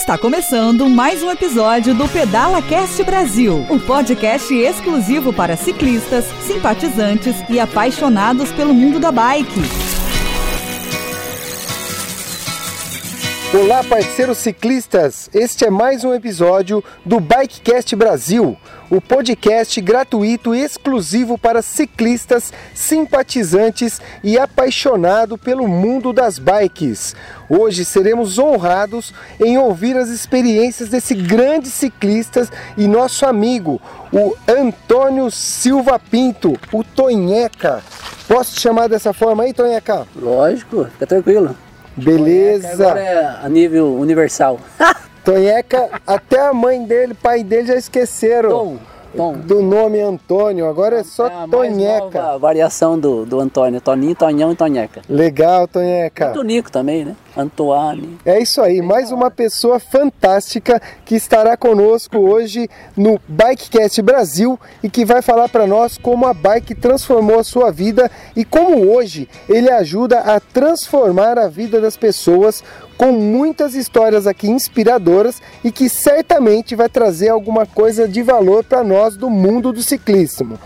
Está começando mais um episódio do Pedala Cast Brasil, o um podcast exclusivo para ciclistas, simpatizantes e apaixonados pelo mundo da bike. Olá, parceiros ciclistas! Este é mais um episódio do Bikecast Brasil, o podcast gratuito e exclusivo para ciclistas, simpatizantes e apaixonados pelo mundo das bikes. Hoje seremos honrados em ouvir as experiências desse grande ciclista e nosso amigo, o Antônio Silva Pinto, o Tonheca. Posso te chamar dessa forma aí, Tonheca? Lógico, fica tranquilo. Beleza. Agora é a nível universal. Tonheca, até a mãe dele, pai dele já esqueceram. Tom, Tom. Do nome Antônio, agora é só é Tonheca. variação do, do Antônio. Toninho, Tonhão e Tonheca. Legal, Tonheca. Tonico também, né? Antoine. É isso aí, mais uma pessoa fantástica que estará conosco hoje no Bikecast Brasil e que vai falar para nós como a bike transformou a sua vida e como hoje ele ajuda a transformar a vida das pessoas com muitas histórias aqui inspiradoras e que certamente vai trazer alguma coisa de valor para nós do mundo do ciclismo.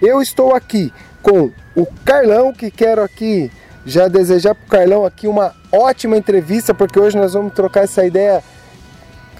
Eu estou aqui com o Carlão, que quero aqui já desejar para o Carlão aqui uma ótima entrevista, porque hoje nós vamos trocar essa ideia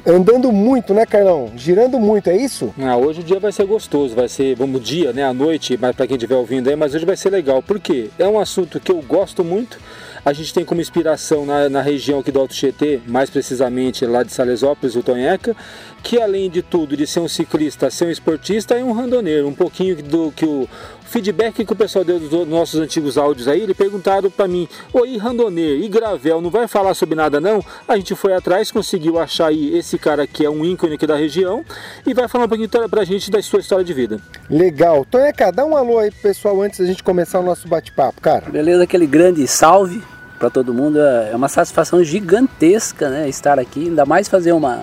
andando muito, né, Carlão? Girando muito, é isso? Ah, hoje o dia vai ser gostoso, vai ser, vamos, dia, né, à noite, mas para quem estiver ouvindo aí, mas hoje vai ser legal, porque é um assunto que eu gosto muito. A gente tem como inspiração na, na região aqui do Alto Tietê, mais precisamente lá de Salesópolis, o Tonheca, que além de tudo, de ser um ciclista, ser um esportista, é um randoneiro. Um pouquinho do que o feedback que o pessoal deu dos nossos antigos áudios aí, ele perguntaram para mim, oi, randoneiro, e Gravel, não vai falar sobre nada não? A gente foi atrás, conseguiu achar aí esse cara que é um ícone aqui da região e vai falar um pouquinho pra gente da sua história de vida. Legal. Tonheca, dá um alô aí pro pessoal antes da gente começar o nosso bate-papo, cara. Beleza, aquele grande salve para todo mundo. É uma satisfação gigantesca né, estar aqui, ainda mais fazer uma,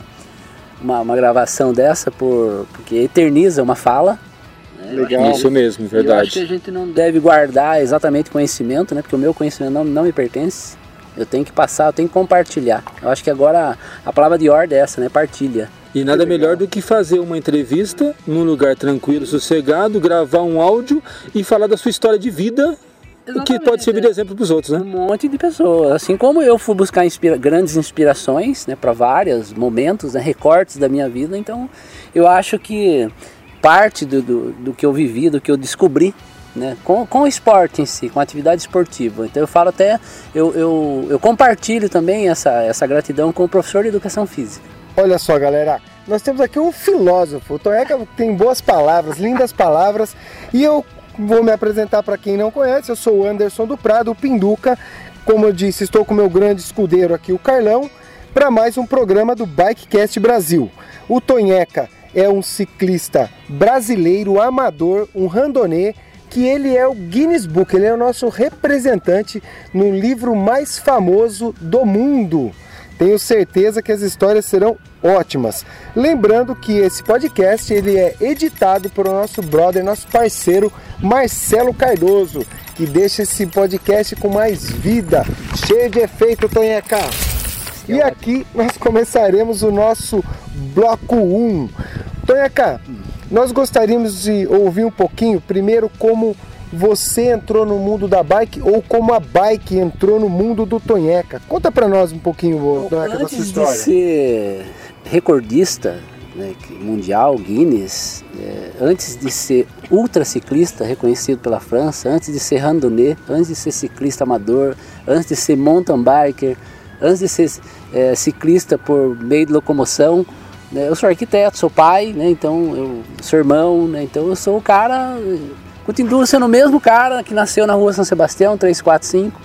uma, uma gravação dessa, por, porque eterniza uma fala. Né? Legal. Isso mesmo, verdade. Eu acho que a gente não deve guardar exatamente conhecimento, né, porque o meu conhecimento não, não me pertence. Eu tenho que passar, eu tenho que compartilhar. Eu acho que agora a, a palavra de ordem é essa, né? Partilha. E nada melhor do que fazer uma entrevista num lugar tranquilo, sossegado, gravar um áudio e falar da sua história de vida o que pode servir de exemplo para os outros, né? Um monte de pessoas. Assim como eu fui buscar inspira grandes inspirações né, para vários momentos, né, recortes da minha vida, então eu acho que parte do, do, do que eu vivi, do que eu descobri né, com, com o esporte em si, com a atividade esportiva. Então eu falo até, eu, eu, eu compartilho também essa, essa gratidão com o professor de educação física. Olha só, galera, nós temos aqui um filósofo. O Toeca tem boas palavras, lindas palavras, e eu Vou me apresentar para quem não conhece, eu sou o Anderson do Prado, o Pinduca. Como eu disse, estou com meu grande escudeiro aqui, o Carlão, para mais um programa do Bikecast Brasil. O Tonheca é um ciclista brasileiro amador, um randonê, que ele é o Guinness Book, ele é o nosso representante no livro mais famoso do mundo. Tenho certeza que as histórias serão ótimas. Lembrando que esse podcast ele é editado por nosso brother, nosso parceiro Marcelo Cardoso, que deixa esse podcast com mais vida, cheio de efeito, Tonheca. E aqui nós começaremos o nosso bloco 1. Tonheca, nós gostaríamos de ouvir um pouquinho, primeiro, como você entrou no mundo da bike ou como a bike entrou no mundo do Tonheca. Conta para nós um pouquinho, Tonheca, da sua história. Antes de ser recordista né, mundial, Guinness, é, antes de ser ultraciclista reconhecido pela França, antes de ser randonnée, antes de ser ciclista amador, antes de ser mountain biker, antes de ser é, ciclista por meio de locomoção, né, eu sou arquiteto, sou pai, né, então eu sou irmão, né, então eu sou o cara Continuo sendo o mesmo cara que nasceu na rua São Sebastião, 345.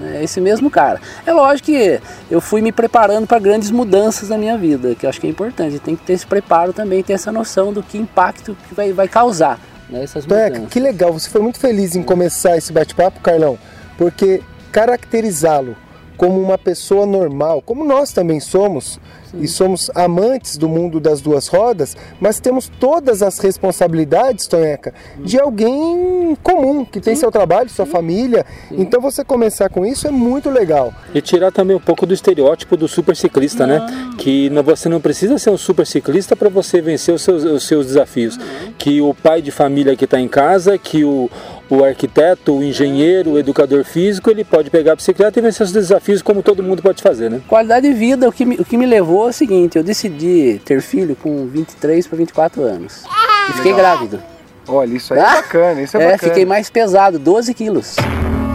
É esse mesmo cara. É lógico que eu fui me preparando para grandes mudanças na minha vida, que eu acho que é importante. Tem que ter esse preparo também, ter essa noção do que impacto que vai, vai causar né, essas mudanças. É, que legal, você foi muito feliz em começar esse bate-papo, Carlão, porque caracterizá-lo como uma pessoa normal, como nós também somos, e somos amantes do mundo das duas rodas, mas temos todas as responsabilidades, Tonheca, de alguém comum, que tem seu trabalho, sua família. Então você começar com isso é muito legal. E tirar também um pouco do estereótipo do super ciclista, né? Que não- você não precisa ser um super ciclista para você vencer os seus, os seus desafios. Que o pai de família que está em casa, que o, o arquiteto, o engenheiro, o educador físico, ele pode pegar a bicicleta e vencer os desafios como todo mundo pode fazer, né? Qualidade de vida, o que, me, o que me levou é o seguinte, eu decidi ter filho com 23 para 24 anos. E fiquei grávido. Olha, isso aí é Ah, bacana, isso é, É, bacana. fiquei mais pesado, 12 quilos.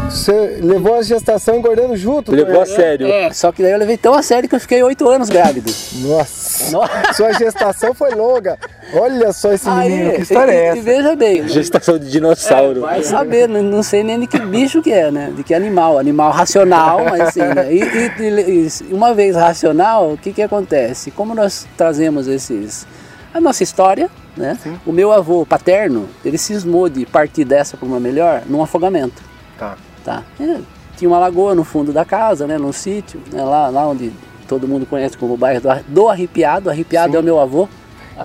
Você levou a gestação engordando junto? Levou a Tonheca? sério. É, só que daí eu levei tão a sério que eu fiquei 8 anos grávido. Nossa, Nossa. sua gestação foi longa. Olha só esse menino, que história e, é e essa? veja bem, Gestação de dinossauro. vai saber, não, não sei nem de que bicho que é, né? De que animal, animal racional, mas assim, né? e, e- e uma vez racional, o que que acontece? Como nós trazemos esses, a nossa história, né? O meu avô paterno, ele cismou de partir dessa para uma melhor num afogamento, Tá. Tá? É, tinha uma lagoa no fundo da casa, né? Num sítio, né? lá, lá onde todo mundo conhece como o bairro do, do Arrepiado, Arrepiado é o meu avô.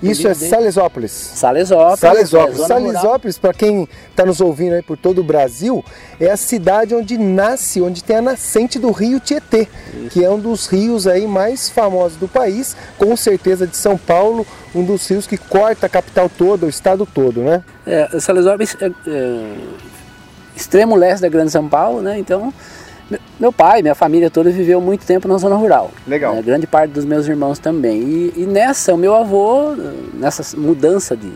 Isso é dele. Salesópolis. Salesópolis. Salesópolis. é. Salesópolis, para quem está nos ouvindo aí por todo o Brasil, é a cidade onde nasce, onde tem a nascente do rio Tietê, que é um dos rios aí mais famosos do país, com certeza de São Paulo, um dos rios que corta a capital toda, o estado todo, né? É, Salesópolis é, é extremo leste da Grande São Paulo, né? Então, me- meu pai, minha família toda viveu muito tempo na zona rural. Legal. né? Grande parte dos meus irmãos também. E, e nessa, o meu avô, nessa mudança de,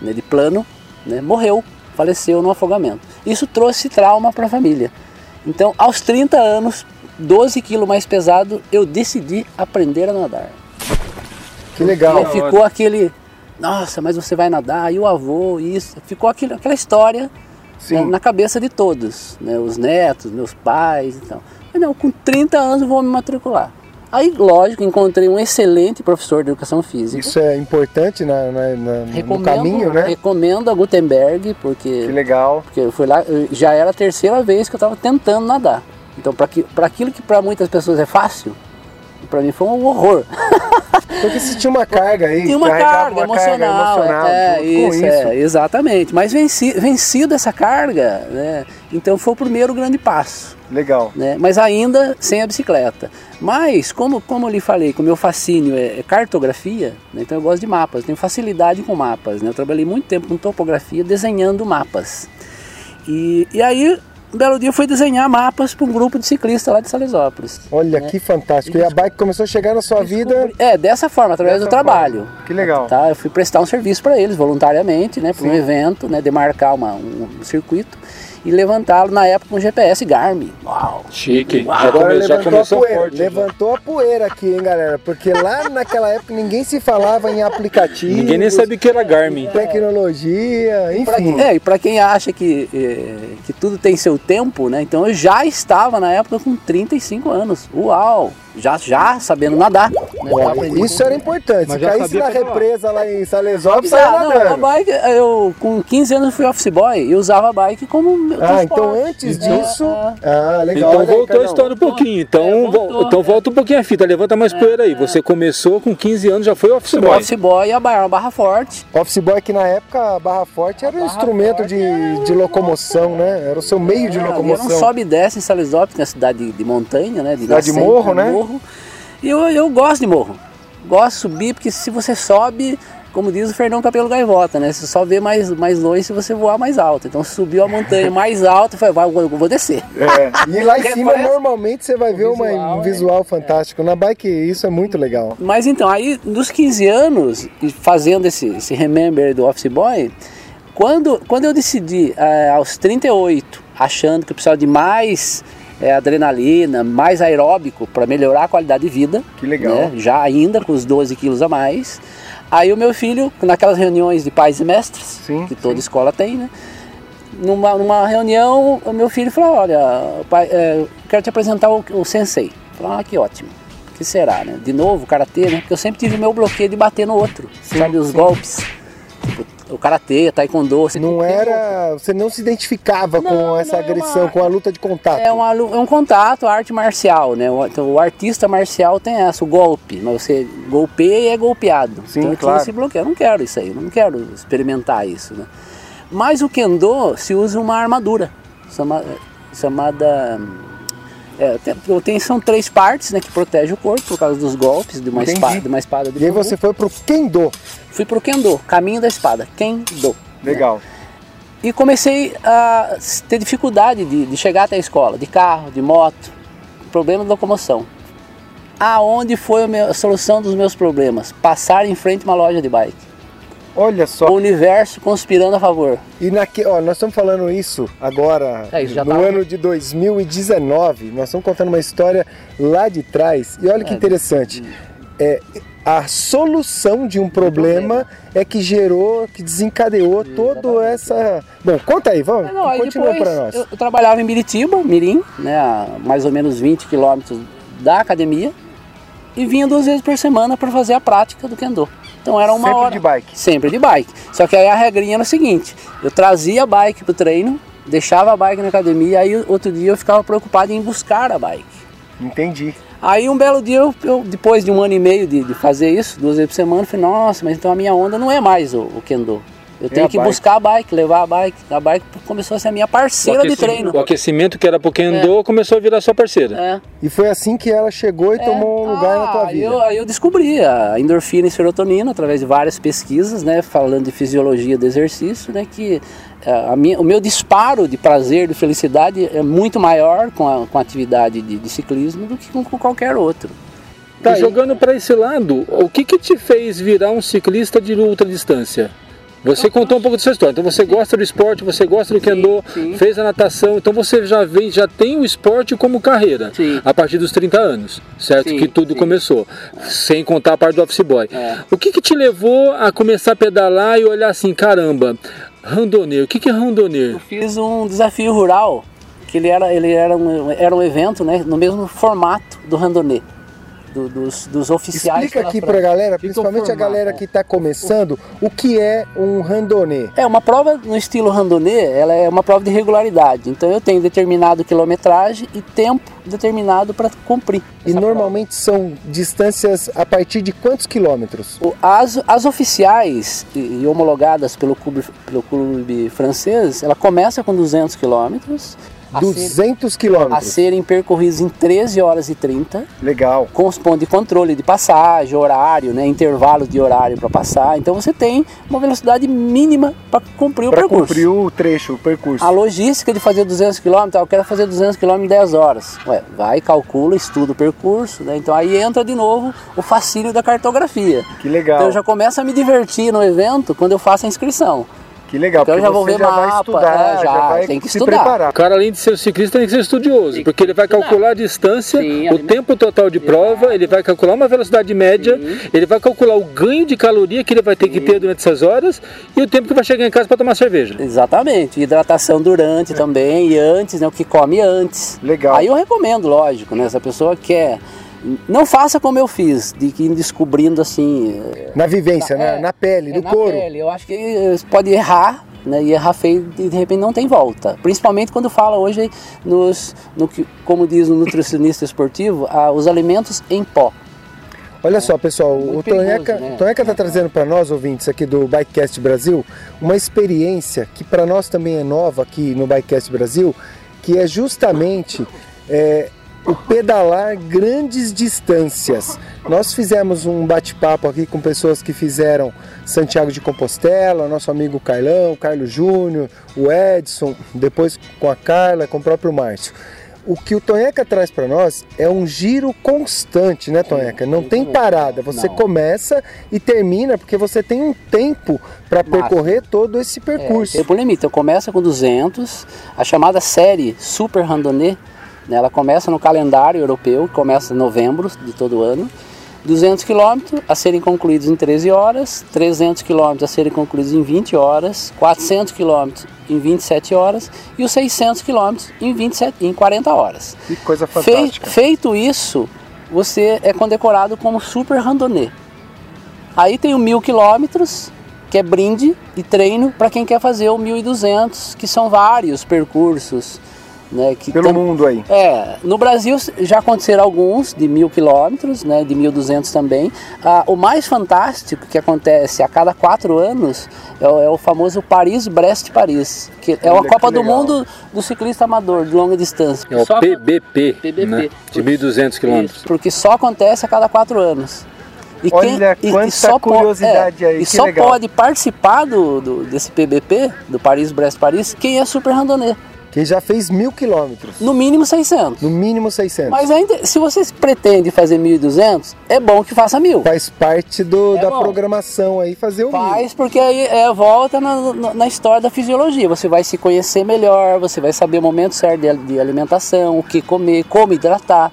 né, de plano, né, morreu, faleceu no afogamento. Isso trouxe trauma para a família. Então, aos 30 anos, 12 quilos mais pesado, eu decidi aprender a nadar. Que legal. E ficou aquele, nossa, mas você vai nadar, e o avô, isso. Ficou aquilo, aquela história. Né, na cabeça de todos, né, os netos, meus pais e tal. Mas não, com 30 anos vou me matricular. Aí, lógico, encontrei um excelente professor de educação física. Isso é importante na, na- na- no caminho, né? recomendo a Gutenberg, porque Que legal. porque eu fui lá, eu- já era a terceira vez que eu estava tentando nadar. Então, para aquilo que para muitas pessoas é fácil, para mim foi um horror. Porque se tinha uma carga aí, Tem uma carga emocional, emocional é, isso, isso. é, exatamente. Mas venci, vencido essa carga, né, então foi o primeiro grande passo. Legal. Né, mas ainda sem a bicicleta. Mas, como, como eu lhe falei, que o meu fascínio é, é cartografia, né, então eu gosto de mapas, tenho facilidade com mapas. Né, eu trabalhei muito tempo com topografia, desenhando mapas. E, e aí, um belo dia eu fui desenhar mapas para um grupo de ciclistas lá de Salesópolis. Olha que fantástico. E a bike começou a chegar na sua vida. É, dessa forma, através Dessa do trabalho. forma. Que legal. Tá, eu fui prestar um serviço para eles voluntariamente, né, para um evento, né, demarcar uma, um, um circuito e levantá-lo na época com GPS Garmin. Uau! Chique. Já, Agora come- já levantou a começou poeira. forte. já. levantou a poeira aqui, hein, galera? Porque lá naquela época ninguém se falava em aplicativo. Ninguém nem sabia que era Garmin. Tecnologia, Pra- enfim. é, e para quem acha que, eh, que tudo tem seu tempo, né? Então eu já estava na época com 35 anos. Uau! Já, já sabendo nadar. Né? Isso era importante. Mas Se já caísse na represa lá em Salesópolis, Ah, não, a bike, eu com 15 anos fui office boy e usava a bike como meu Ah, então antes É, disso. é. Ah, legal. Então Olha aí, voltou a história um pouquinho. Então, É, vo- voltou. então volta um pouquinho a fita, levanta mais poeira aí. Você começou com 15 anos, já foi office boy. Office boy e a barra, barra forte. Office Boy que na época a barra forte era um barra instrumento forte de, de locomoção, né? Era o seu meio de É, locomoção. Era um sobe e desce em Salesópolis, que é uma cidade de, de montanha, né? De Cidade de morro, né? Morro. E eu, eu gosto de morro. Gosto de subir, porque se você sobe, como diz o Fernão Capelo Gaivota, né? Você só vê mais, mais longe se você voar mais alto. Então subiu a montanha mais alta e vai, vou- vou descer. É, E lá em cima, normalmente, você vai ver uma- visual um é- visual fantástico. Na bike, isso é muito legal. Mas então, aí dos 15 anos, fazendo esse, esse remember do Office Boy, quando, quando eu decidi, eh, aos 38, achando que eu precisava de mais eh, adrenalina, mais aeróbico para melhorar a qualidade de vida, Que legal. né, já ainda com os 12 quilos a mais, aí o meu filho, naquelas reuniões de pais e mestres, Sim, que toda escola tem, né? Numa, numa reunião, o meu filho falou, olha, pai, eu quero te apresentar o, o sensei. Falei, ah, que ótimo. O que será, né? De novo, karatê, né? Porque eu sempre tive o meu bloqueio de bater no outro, sabe? Os golpes. O karatê, taekwondo. Você não era, você não se identificava não, com essa agressão, é uma, com a luta de contato. É, uma, é um contato, arte marcial, né? O, então, o artista marcial tem essa, o golpe, mas você golpeia e é golpeado. Sim, então claro. esse bloqueio. Eu não quero isso aí, não quero experimentar isso, né? Mas o kendo se usa uma armadura chamada é, tem, tem, são três partes né, que protegem o corpo por causa dos golpes de uma, espada, de uma espada de E aí você foi pro Kendo? Fui pro Kendo, caminho da espada, Kendo. Legal. Né? E comecei a ter dificuldade de, de, chegar até a escola, de carro, de moto, problema de locomoção. Aonde foi a, minha, a solução dos meus problemas? Passar em frente a uma loja de bike. Olha só. O universo conspirando a favor. E naque, ó, nós estamos falando isso agora é, isso no tá... ano de 2019. Nós estamos contando uma história lá de trás. E olha que é, interessante. É, a solução de um problema, é que gerou, que desencadeou toda essa. Bom, conta aí, vamos. Não, continua para nós. Eu, eu, trabalhava em Biritiba, Mirim, né, a mais ou menos 20 quilômetros da academia, e vinha duas vezes por semana para fazer a prática do kendo. Então era uma Sempre hora. de bike. Sempre de bike. Só que aí a regrinha era o seguinte: eu trazia a bike pro treino, deixava a bike na academia, aí outro dia eu ficava preocupado em buscar a bike. Entendi. Aí um belo dia, eu, eu depois de um ano e meio de, de, fazer isso, duas vezes por semana, eu falei, nossa, mas então a minha onda não é mais o, o Kendo. Eu é tenho que bike. buscar a bike, levar a bike. A bike começou a ser a minha parceira de treino. O aquecimento que era pro Kendo é. começou a virar sua parceira. É. E foi assim que ela chegou e é. tomou um lugar ah, na tua vida. Eu, aí eu descobri a endorfina e serotonina através de várias pesquisas, né, falando de fisiologia do exercício, né, que é, minha, o meu disparo de prazer, de felicidade é muito maior com a, com a atividade de, de ciclismo do que com, com qualquer outro. Tá, e jogando para esse lado, o que, que te fez virar um ciclista de ultra distância? Você contou um pouco da sua história. Então você gosta do esporte, você gosta do kendo, sim, sim. fez a natação, então você já vem, já tem o esporte como carreira sim. a partir dos 30 anos, certo? que tudo começou, sem contar a parte do office boy. É. O que, que te levou a começar a pedalar e olhar assim, caramba, randonê, o que, que é randonê? Eu fiz um desafio rural, que ele era, ele era, um, era um evento né, no mesmo formato do randonê do, dos, dos oficiais. Explica aqui para a galera, principalmente a galera que está começando, o que é um randonê. É uma prova no estilo randonê, ela é uma prova de regularidade. Então eu tenho determinado quilometragem e tempo determinado para cumprir. E normalmente prova. são distâncias a partir de quantos quilômetros? As, as oficiais e, e homologadas pelo clube, pelo clube francês, ela começa com 200 quilômetros 200 quilômetros. A serem percorridos em 13 horas e 30. Legal. Com os pontos de controle de passagem, horário, né, intervalo de horário para passar. Então você tem uma velocidade mínima para cumprir pra o percurso. Para cumprir o trecho, o percurso. A logística de fazer 200 km, eu quero fazer 200 km em 10 horas. Ué, vai, calcula, estuda o percurso. Né? Então aí entra de novo o fascínio da cartografia. Que legal. Então eu já começo a me divertir no evento quando eu faço a inscrição. Que legal, então porque já vou ver já mapa, vai estudar, é, já, já vai tem que se estudar. preparar. O cara, além de ser ciclista, tem que ser estudioso, porque ele vai estudar. calcular a distância, Sim, o tempo total de prova, ele vai calcular uma velocidade média, Sim. ele vai calcular o ganho de caloria que ele vai ter Sim. que ter durante essas horas e o tempo que vai chegar em casa para tomar cerveja. Exatamente, hidratação durante é. também e antes, né, o que come antes. Legal. Aí eu recomendo, lógico, né, se a pessoa quer não faça como eu fiz, de ir descobrindo assim. Na vivência, na, é, na pele, é, do na couro. Pele. Eu acho que você pode errar, né, e errar feio e de repente não tem volta. Principalmente quando fala hoje nos, no que, como diz o nutricionista esportivo, ah, os alimentos em pó. Olha só, pessoal, o Tonheca né? está trazendo para nós, ouvintes aqui do Bikecast Brasil, uma experiência que para nós também é nova aqui no Bikecast Brasil, que é justamente é, o pedalar grandes distâncias. Nós fizemos um bate-papo aqui com pessoas que fizeram Santiago de Compostela, nosso amigo Carlão, Carlos Júnior, o Edson, depois com a Carla, com o próprio Márcio. O que o Tonheca traz para nós é um giro constante, né, Tonheca? Não tem parada. Você começa e termina porque você tem um tempo para percorrer todo esse percurso. É, tempo limite. Então começa com 200, a chamada série Super Randonnée né? Ela começa no calendário europeu, começa em novembro de todo ano. 200 km a serem concluídos em 13 horas, 300 km a serem concluídos em 20 horas, 400 km em 27 horas e os 600 km em, 27, em 40 horas. Que coisa fantástica. feito isso, você é condecorado como super randonnê. Aí tem o 1000 km, que é brinde e treino para quem quer fazer o 1200, que são vários percursos. Né, que Pelo mundo aí. É, no Brasil já aconteceram alguns de mil quilômetros, né, de 1.200 também. Ah, o mais fantástico que acontece a cada quatro anos é o, é o famoso Paris-Brest-Paris, que é Olha uma que Copa do. Mundo do ciclista amador de longa distância. É o Só- PBP, PBP. né? de 1.200 quilômetros. Porque só acontece a cada quatro anos. E Olha quanta só po- curiosidade é, aí, E que só legal. pode participar do, do- desse PBP, do Paris-Brest-Paris, quem é super randonnée. Que já fez mil quilômetros. No mínimo 600. No mínimo 600. Mas ainda, se você pretende fazer 1.200, é bom que faça mil. Faz parte do, É da bom. programação aí fazer o mil. Faz porque aí é, volta na, na- na história da fisiologia. Você vai se conhecer melhor, você vai saber o momento certo de, de alimentação, o que comer, como hidratar.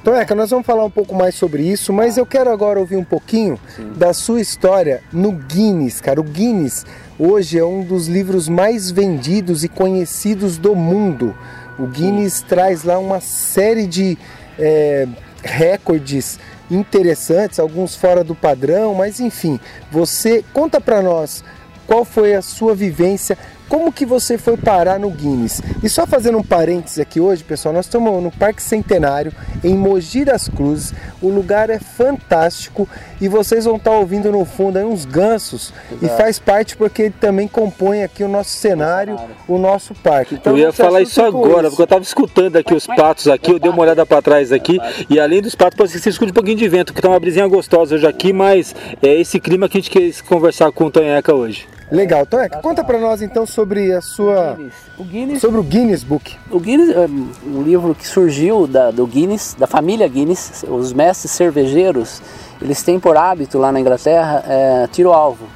Então, Eca, nós vamos falar um pouco mais sobre isso, mas eu quero agora ouvir um pouquinho da sua história no Guinness, cara. O Guinness hoje é um dos livros mais vendidos e conhecidos do mundo. O Guinness traz lá uma série de é, recordes interessantes, alguns fora do padrão, mas enfim, você conta pra nós qual foi a sua vivência, como que você foi parar no Guinness. E só fazendo um parênteses aqui hoje, pessoal, nós estamos no Parque Centenário, em Mogi das Cruzes. O lugar é fantástico e vocês vão estar ouvindo no fundo aí uns gansos e Exato. faz parte porque ele também compõe aqui o nosso cenário, o nosso parque. Então, eu ia falar isso agora, isso. porque eu tava escutando aqui os patos aqui, eu dei uma olhada para trás aqui, e além dos patos, pode ser que você escute um pouquinho de vento, que tá uma brisinha gostosa hoje aqui, mas é esse clima que a gente quer conversar com o Tonheca hoje. Legal, então Eca, conta pra nós então sobre a sua O Guinness sobre o Guinness Book. O Guinness é um livro que surgiu da, do Guinness, da família Guinness. Os mestres cervejeiros, eles têm por hábito lá na Inglaterra é, tiro alvo.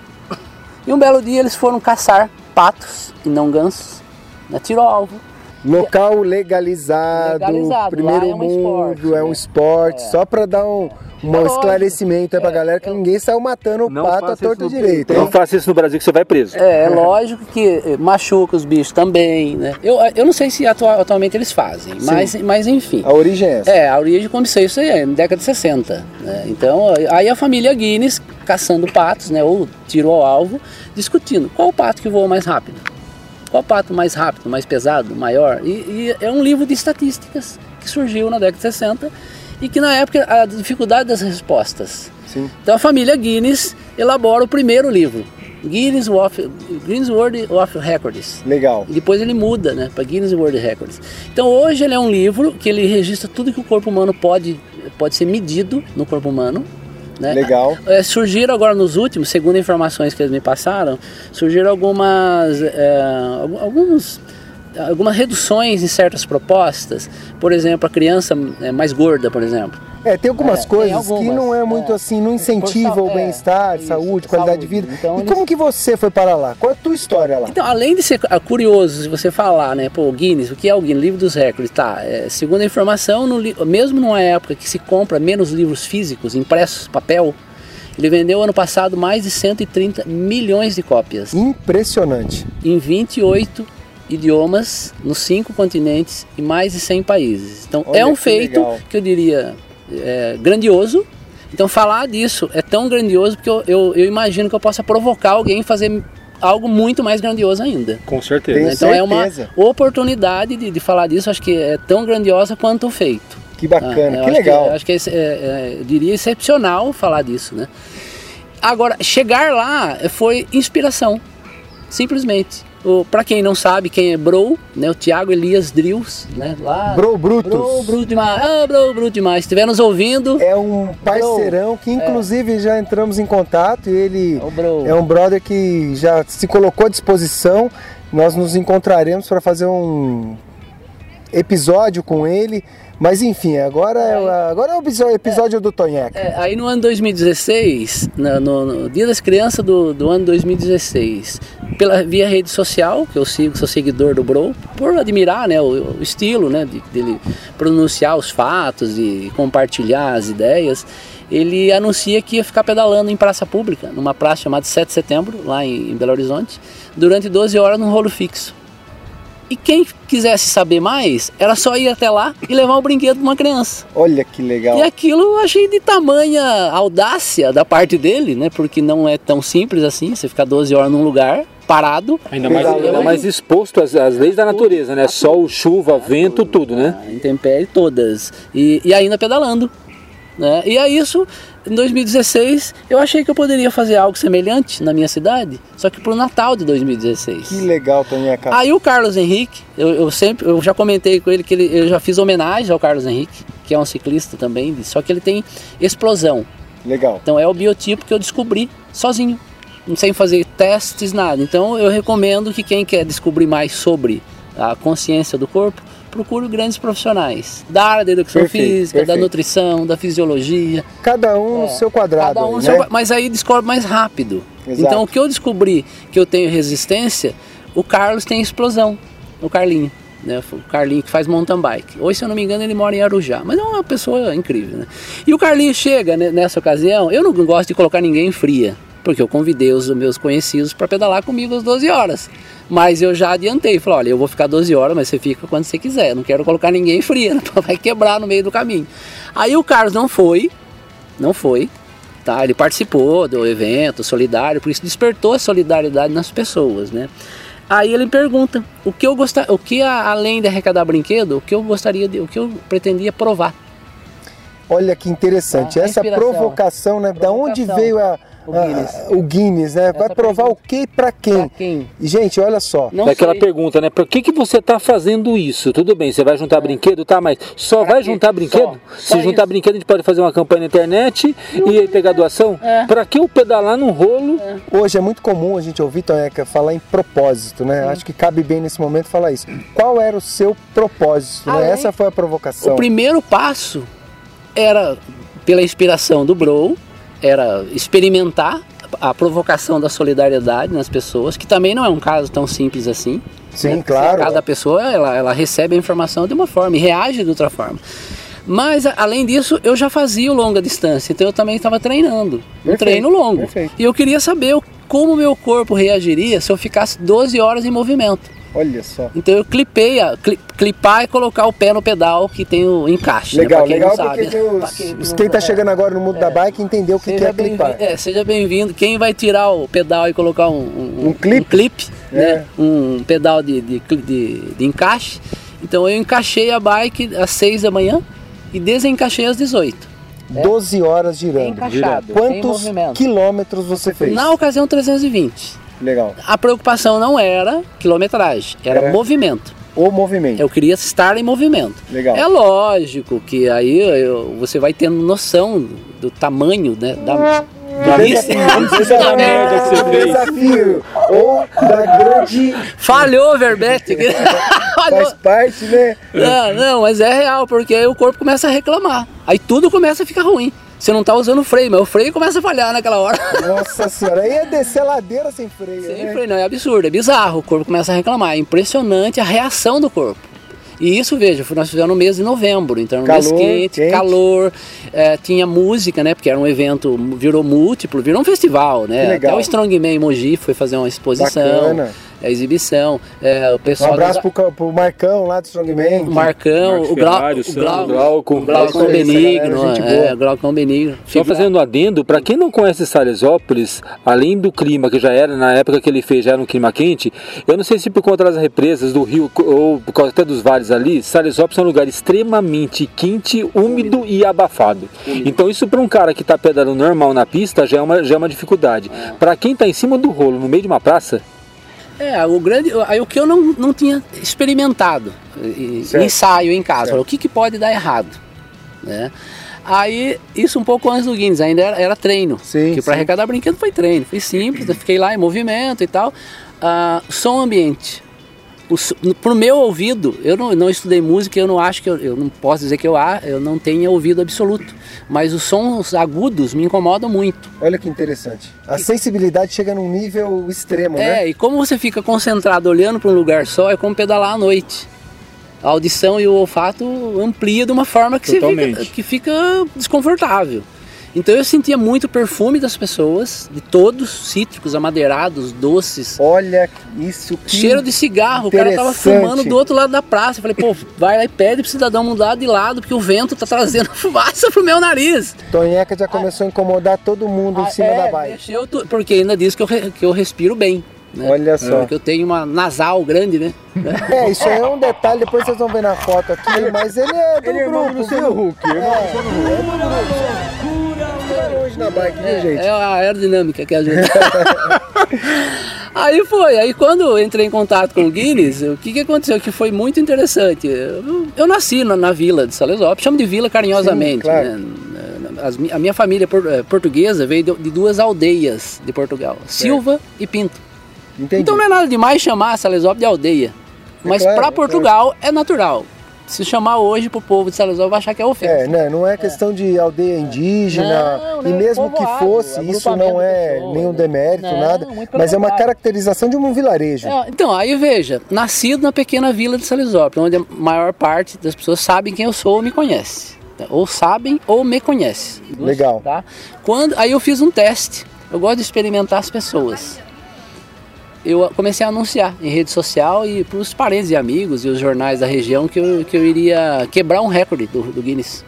E um belo dia eles foram caçar patos e não gansos, né, tiro alvo. Local legalizado, Legalizado, primeiro é um mundo, esporte, é um né? esporte, só pra dar um, um lógico. esclarecimento aí pra É, galera que ninguém saiu matando o pato à torta direita. não faça isso no Brasil que você vai preso. É, é lógico que machuca os bichos também, né? Eu, eu não sei se atua- atualmente eles fazem, mas, mas enfim. A origem é essa. É, a origem começou isso aí, é, na década de 60. Né? Então, aí a família Guinness caçando patos, né, ou tiro ao alvo, discutindo qual o pato que voa mais rápido. Qual o pato mais rápido, mais pesado, maior. E, e é um livro de estatísticas que surgiu na década de 60 e que na época a dificuldade das respostas. Sim. Então a família Guinness elabora o primeiro livro, Guinness, of, Guinness World of Records. Legal. E depois ele muda, né, para Guinness World Records. Então hoje ele é um livro que ele registra tudo que o corpo humano pode, pode ser medido no corpo humano. Né? Legal. É, surgiram agora nos últimos, segundo informações que eles me passaram, surgiram algumas, é, alguns, algumas reduções em certas propostas. Por exemplo, a criança é, mais gorda, por exemplo. É, tem algumas É, tem coisas que algumas, não é muito é. assim, não incentiva o é, bem-estar, isso, saúde, qualidade de saúde. vida. Então, e eles- como que você foi para lá? Qual é a tua história lá? Então, além de ser curioso, se você falar, né, pô, o Guinness, o que é o Guinness? Livro dos Recordes, tá? É, segundo a informação, no mesmo numa época que se compra menos livros físicos, impressos, papel, ele vendeu ano passado mais de 130 milhões de cópias Impressionante. em 28 idiomas, nos cinco continentes e mais de 100 países. Então, Olha é um que feito legal. que eu diria é, grandioso. Então, falar disso é tão grandioso porque eu, eu, eu imagino que eu possa provocar alguém a fazer algo muito mais grandioso ainda. Com certeza. Tenho Então é uma certeza. oportunidade de, de falar disso, acho que é tão grandiosa quanto o feito. Que Ah, bacana, eu que acho legal. eu acho que é, é, é, eu diria excepcional falar disso, né? Agora, chegar lá foi inspiração, simplesmente. Para quem não sabe quem é Bro, né? O Thiago Elias Drills, né? Lá, Bro Brutus. Bro, Bro demais, ah, Bro, Bro demais. Estiver nos ouvindo, É um parceirão que inclusive já entramos em contato e ele É o Bro. é um brother que já se colocou à disposição. Nós nos encontraremos para fazer um episódio com ele. Mas enfim, agora é, o- agora é o episódio, episódio do Tonheca. É, aí no ano 2016, na- no, no Dia das Crianças do, do ano 2016, pela, via rede social, que eu sigo, sou seguidor do Bro, por admirar né, o, o estilo né, de, dele pronunciar os fatos e compartilhar as ideias, ele anuncia que ia ficar pedalando em praça pública, numa praça chamada 7 de setembro, lá em, em Belo Horizonte, durante 12 horas num rolo fixo. E quem quisesse saber mais, era só ir até lá e levar o brinquedo para uma criança. Olha que legal. E aquilo eu achei de tamanha audácia da parte dele, né? Porque não é tão simples assim, você ficar 12 horas num lugar parado. Ainda mais, ainda mais exposto às, às, leis da natureza, né? Sol, chuva, vento, tudo, né? Intempérie todas. E, e ainda pedalando. Né? E é isso, em 2016, eu achei que eu poderia fazer algo semelhante na minha cidade, só que para o Natal de 2016. Que legal, Toninha. Aí o Carlos Henrique, eu, eu, sempre, eu já comentei com ele que ele, eu já fiz homenagem ao Carlos Henrique, que é um ciclista também, só que ele tem explosão. Legal. Então é o biotipo que eu descobri sozinho, sem fazer testes, nada. Então eu recomendo que quem quer descobrir mais sobre a consciência do corpo, procuro grandes profissionais da área da educação perfeito, física, perfeito. da nutrição, da fisiologia. Cada um é, no seu quadrado. Um aí, seu, né? mas aí descobre mais rápido. Exato. Então o que eu descobri que eu tenho resistência, o Carlos tem explosão, o Carlinho. Né, o Carlinho que faz mountain bike. Hoje, se eu não me engano, ele mora em Arujá, mas é uma pessoa incrível. Né? E o Carlinho chega né, nessa ocasião, eu não gosto de colocar ninguém fria, porque eu convidei os meus conhecidos para pedalar comigo às 12 horas. Mas eu já adiantei, falei, olha, eu vou ficar 12 horas, mas você fica quando você quiser. Não quero colocar ninguém fria, vai quebrar no meio do caminho. Aí o Carlos não foi, não foi, tá? Ele participou do evento solidário, por isso despertou a solidariedade nas pessoas, né? Aí ele pergunta o que eu gostar, o que além de arrecadar brinquedo, o que eu gostaria de, o que eu pretendia provar. Olha que interessante, ah, essa provocação, né? Provocação. Da onde veio a o Guinness. Ah, o Guinness, né? Essa Vai provar pergunta. o que para quem? Pra quem? Gente, olha só. Não Daquela pergunta, né? Por que, que você tá fazendo isso? Tudo bem, você vai juntar é. brinquedo, tá? Mas só pra vai juntar brinquedo? Só. Se só juntar isso. brinquedo, a gente pode fazer uma campanha na internet e aí pegar doação? É. Para que eu pedalar num rolo? É. Hoje é muito comum a gente ouvir, Tonheca, falar em propósito, né? Acho que cabe bem nesse momento falar isso. Qual era o seu propósito? Né? Essa foi a provocação. O primeiro passo era pela inspiração do Bro, era experimentar a provocação da solidariedade nas pessoas, que também não é um caso tão simples assim. Sim, né? claro. Cada pessoa ela, ela recebe a informação de uma forma e reage de outra forma. Mas além disso, eu já fazia o longa distância, então eu também estava treinando, perfeito, um treino longo. Perfeito. E eu queria saber como o meu corpo reagiria se eu ficasse 12 horas em movimento. Olha só. Então eu clipei, a, cli, clipar e colocar o pé no pedal que tem o encaixe. Né? Legal, né? legal porque os, quem, quem tá chegando agora no mundo é, da bike entendeu o que, que é clipar. É, seja bem-vindo. Quem vai tirar o pedal e colocar um, um, um clipe, um clip é. né? um pedal de, de, de, de encaixe. Então eu encaixei a bike às 6 da manhã e desencaixei às 18. 12 horas girando. Encaixado, Quantos quilômetros você fez? Na ocasião 320. Legal. A preocupação não era quilometragem, era, era movimento. O movimento. Eu queria estar em movimento. Legal. É lógico que aí eu, você vai tendo noção do tamanho né, da, da desafio, você fez. desafio ou da grande. Falhou, Verbete. Faz parte, né? Não, não, mas é real, porque aí o corpo começa a reclamar. Aí tudo começa a ficar ruim. Você não tá usando freio, mas o freio começa a falhar naquela hora. Nossa senhora, aí é descer a ladeira sem freio. Sem né? freio, não, é absurdo, é bizarro. O corpo começa a reclamar. É impressionante a reação do corpo. E isso, veja, nós fizemos no mês de novembro, então calor, mês quente, quente. calor, é, tinha música, né? Porque era um evento, virou múltiplo, virou um festival, né? Até o Strongman Mogi foi fazer uma exposição. Bacana a exibição. É, o pessoal um abraço dos... pro, pro Marcão lá do Strongman. Marcão, o, Glau, o, Glau, Glauco, o Glaucon Benigno, é, o Glaucon Benigno. Só fazendo um adendo, para quem não conhece Salesópolis, além do clima que já era, na época que ele fez, já era um clima quente, eu não sei se por conta das represas do rio ou por causa até dos vales ali, Salesópolis é um lugar extremamente quente, úmido e abafado. Então isso para um cara que está pedalando normal na pista já é uma, já é uma dificuldade. Para quem está em cima do rolo, no meio de uma praça, é, o grande. Aí o que eu não, não tinha experimentado, certo. ensaio em casa, falei, o que, que pode dar errado, né? Aí, isso um pouco antes do Guinness, ainda era, era treino. Sim, que para arrecadar brinquedo foi treino. Foi simples, eu fiquei lá em movimento e tal. Uh, som ambiente o, pro meu ouvido, eu não, não estudei música, eu não acho que eu, eu não posso dizer que eu, eu não tenha ouvido absoluto, mas os sons agudos me incomodam muito. Olha que interessante. A sensibilidade chega num nível extremo, é, né? É, e como você fica concentrado olhando para um lugar só, é como pedalar à noite. A audição e o olfato amplia de uma forma que, fica, que fica desconfortável. Então eu sentia muito o perfume das pessoas, de todos, cítricos, amadeirados, doces. Olha isso que Cheiro de cigarro, o cara tava fumando do outro lado da praça. Eu falei, pô, vai lá e pede pro cidadão mudar de lado, porque o vento tá trazendo fumaça pro meu nariz. Tonheca já começou a incomodar todo mundo em cima é, da bike. Eu, porque ainda diz que eu, que eu respiro bem. Né? Olha só. Porque eu tenho uma nasal grande, né? É, isso aí é um detalhe, depois vocês vão ver na foto aqui, mas ele é do ele grupo, é do viu? Hulk, é, é, é longe na bike, viu, gente? É a aerodinâmica que a gente... aí foi, aí quando entrei em contato com o Guinness, o que, que aconteceu? Que foi muito interessante. Eu, eu nasci na, na, vila de Salesop, chamo de vila carinhosamente. Sim, claro. né? As, a minha família portuguesa veio de, de duas aldeias de Portugal, Silva e Pinto. Entendi. Então não é nada demais chamar Salesópolis de aldeia. É mas claro, para é Portugal claro. é natural. Se chamar hoje pro povo de Salesópolis vai achar que é ofensa. É, né? não é questão é. de aldeia indígena. Não, e mesmo que fosse, isso não é pessoa, nenhum demérito, não, nada. Mas é uma caracterização de um vilarejo. É, então, aí veja, nascido na pequena vila de Salesópolis, onde a maior parte das pessoas sabem quem eu sou ou me conhece. Ou sabem ou me conhecem. Legal. Tá? Quando, aí eu fiz um teste. Eu gosto de experimentar as pessoas eu comecei a anunciar em rede social e para os parentes e amigos e os jornais da região que eu, que eu iria quebrar um recorde do, do Guinness.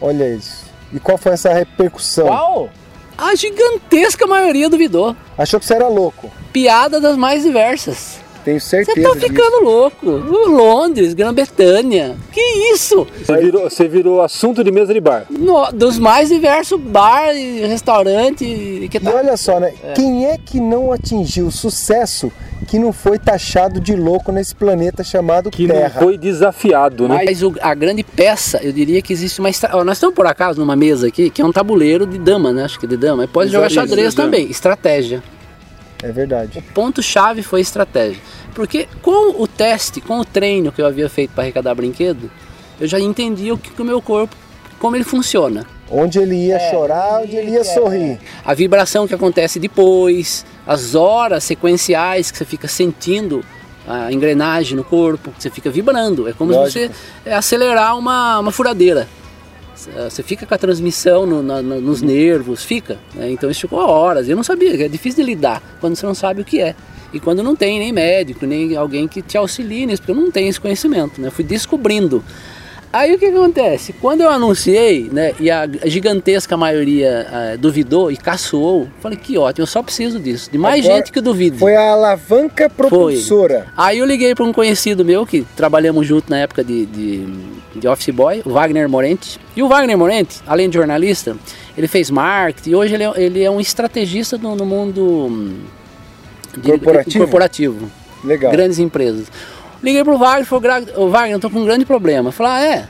Olha isso. E qual foi essa repercussão? Qual? A gigantesca maioria duvidou. Achou que você era louco. Piada das mais diversas. Tenho certeza. Você tá ficando disso. louco. Londres, Grã-Bretanha. Que isso? Você virou, você virou assunto de mesa de bar. No, dos mais diversos bar e restaurante. Que tá... E olha só, né? É. Quem é que não atingiu sucesso que não foi taxado de louco nesse planeta chamado que Terra? Que não foi desafiado, né? Mas o, a grande peça, eu diria que existe uma... Estra... Nós estamos por acaso numa mesa aqui que é um tabuleiro de dama, né? Acho que de dama. Pode jogar xadrez também. Estratégia. É verdade. O ponto-chave foi estratégia. Porque com o teste, com o treino que eu havia feito para arrecadar brinquedo, eu já entendi o que, que o meu corpo, como ele funciona. Onde ele ia é, chorar, onde ele ia é. sorrir. A vibração que acontece depois, as horas sequenciais que você fica sentindo a engrenagem no corpo, que você fica vibrando. É como Lógico. se você acelerar uma, uma furadeira. Você fica com a transmissão no, na, nos nervos, fica. Né? Então isso ficou horas. Eu não sabia, é difícil de lidar quando você não sabe o que é. E quando não tem nem médico, nem alguém que te auxilie nisso, porque eu não tenho esse conhecimento, né? Eu fui descobrindo. Aí o que, acontece? Quando eu anunciei, né, e a gigantesca maioria uh, duvidou e caçoou, falei que ótimo, eu só preciso disso, de mais Agora, gente que duvide. Foi a alavanca propulsora. Foi. Aí eu liguei para um conhecido meu que trabalhamos junto na época de, de, de Office Boy, o Wagner Morente. E o Wagner Morente, além de jornalista, ele fez marketing e hoje ele é, ele é um estrategista no, no mundo corporativo. corporativo. Legal. Grandes empresas. Liguei pro Wagner e falei, o Wagner, eu tô com um grande problema. Falei, ah, é?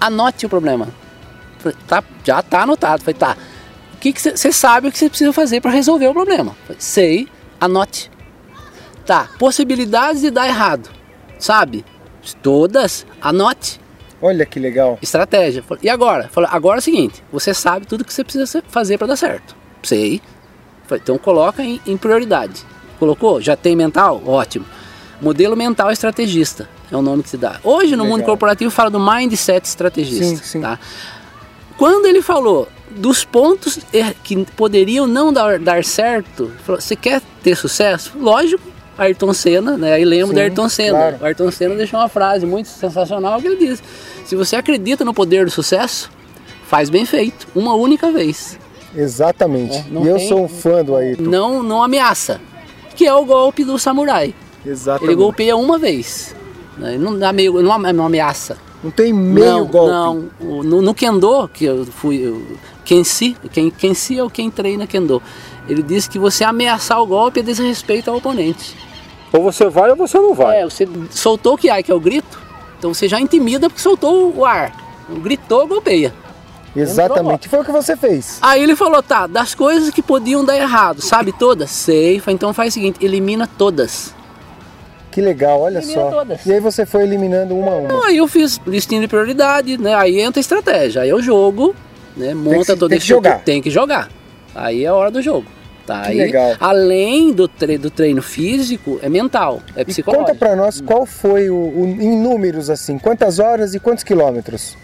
Anote o problema. Falei, tá, já tá anotado. Falei, tá. O que você sabe o que você precisa fazer para resolver o problema? Falei, sei, anote. Tá, possibilidades de dar errado. Sabe? Todas, anote. Olha que legal. Estratégia. E agora? Falei, agora é o seguinte, você sabe tudo que você precisa fazer para dar certo. Sei. Falei, então coloca em, em prioridade. Colocou? Já tem mental? Ótimo. Modelo mental estrategista é o nome que se dá. Hoje no Legal. mundo corporativo fala do mindset estrategista. Sim, sim. Tá? Quando ele falou dos pontos que poderiam não dar, dar certo, falou, você quer ter sucesso? Lógico, Ayrton Senna, né? Aí lembro sim, de Ayrton Senna. Claro. O Ayrton Senna deixou uma frase muito sensacional que ele diz: se você acredita no poder do sucesso, faz bem feito, uma única vez. Exatamente. É, e eu sou um fã do Ayrton. Não, não ameaça que é o golpe do samurai. Exatamente. Ele golpeia uma vez. Né? Não dá meio, não, não ameaça. Não tem meio não, golpe. Não, no, no, Kendo, que eu fui. Eu, Kensi, quem, Kensi é o quem treina Kendo. Ele diz que você ameaçar o golpe é desrespeito ao oponente. Ou você vai ou você não vai. É, você soltou o que que é o grito, então você já intimida porque soltou o ar. Gritou, golpeia. Exatamente, foi o que você fez. Aí ele falou, tá, das coisas que podiam dar errado, sabe todas? Sei, então faz o seguinte, elimina todas. Que legal, olha elimina só. Todas. E aí você foi eliminando uma a uma. Não, aí eu fiz listinha de prioridade, né? Aí entra a estratégia. Aí eu jogo, né? Monta tem todo tem que jogar. Tem que jogar. Aí é a hora do jogo. Tá, que aí, legal. Além do, tre do treino físico, é mental, é psicológico. E conta pra nós qual foi o, o, em números assim, quantas horas e quantos quilômetros?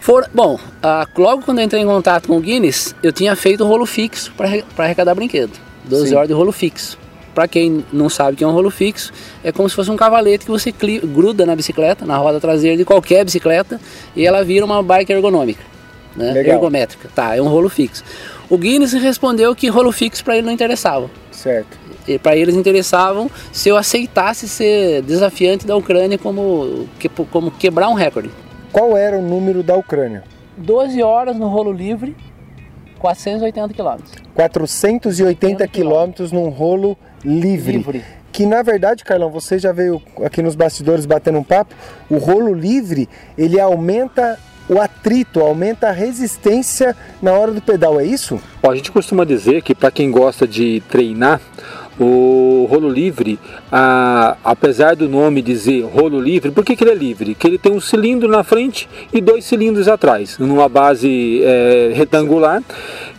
For, bom, ah, logo quando eu entrei em contato com o Guinness, eu tinha feito um rolo fixo para arrecadar brinquedo. 12 Sim. horas de rolo fixo. Para quem não sabe que é um rolo fixo, é como se fosse um cavalete que você gruda na bicicleta, na roda traseira de qualquer bicicleta, e ela vira uma bike ergonômica, né? Legal. ergométrica. Tá, é um rolo fixo. O Guinness respondeu que rolo fixo para ele não interessava. Certo. Para eles interessavam se eu aceitasse ser desafiante da Ucrânia como, que- como quebrar um recorde. Qual era o número da Ucrânia? 12 horas no rolo livre, 480 quilômetros. 480 quilômetros num rolo livre. Livre. Que na verdade, Carlão, você já veio aqui nos bastidores batendo um papo. O rolo livre ele aumenta o atrito, aumenta a resistência na hora do pedal, é isso? Ó, a gente costuma dizer que para quem gosta de treinar, o rolo livre, apesar do nome dizer rolo livre, por que, que ele é livre? Que ele tem um cilindro na frente e dois cilindros atrás, numa base é, retangular,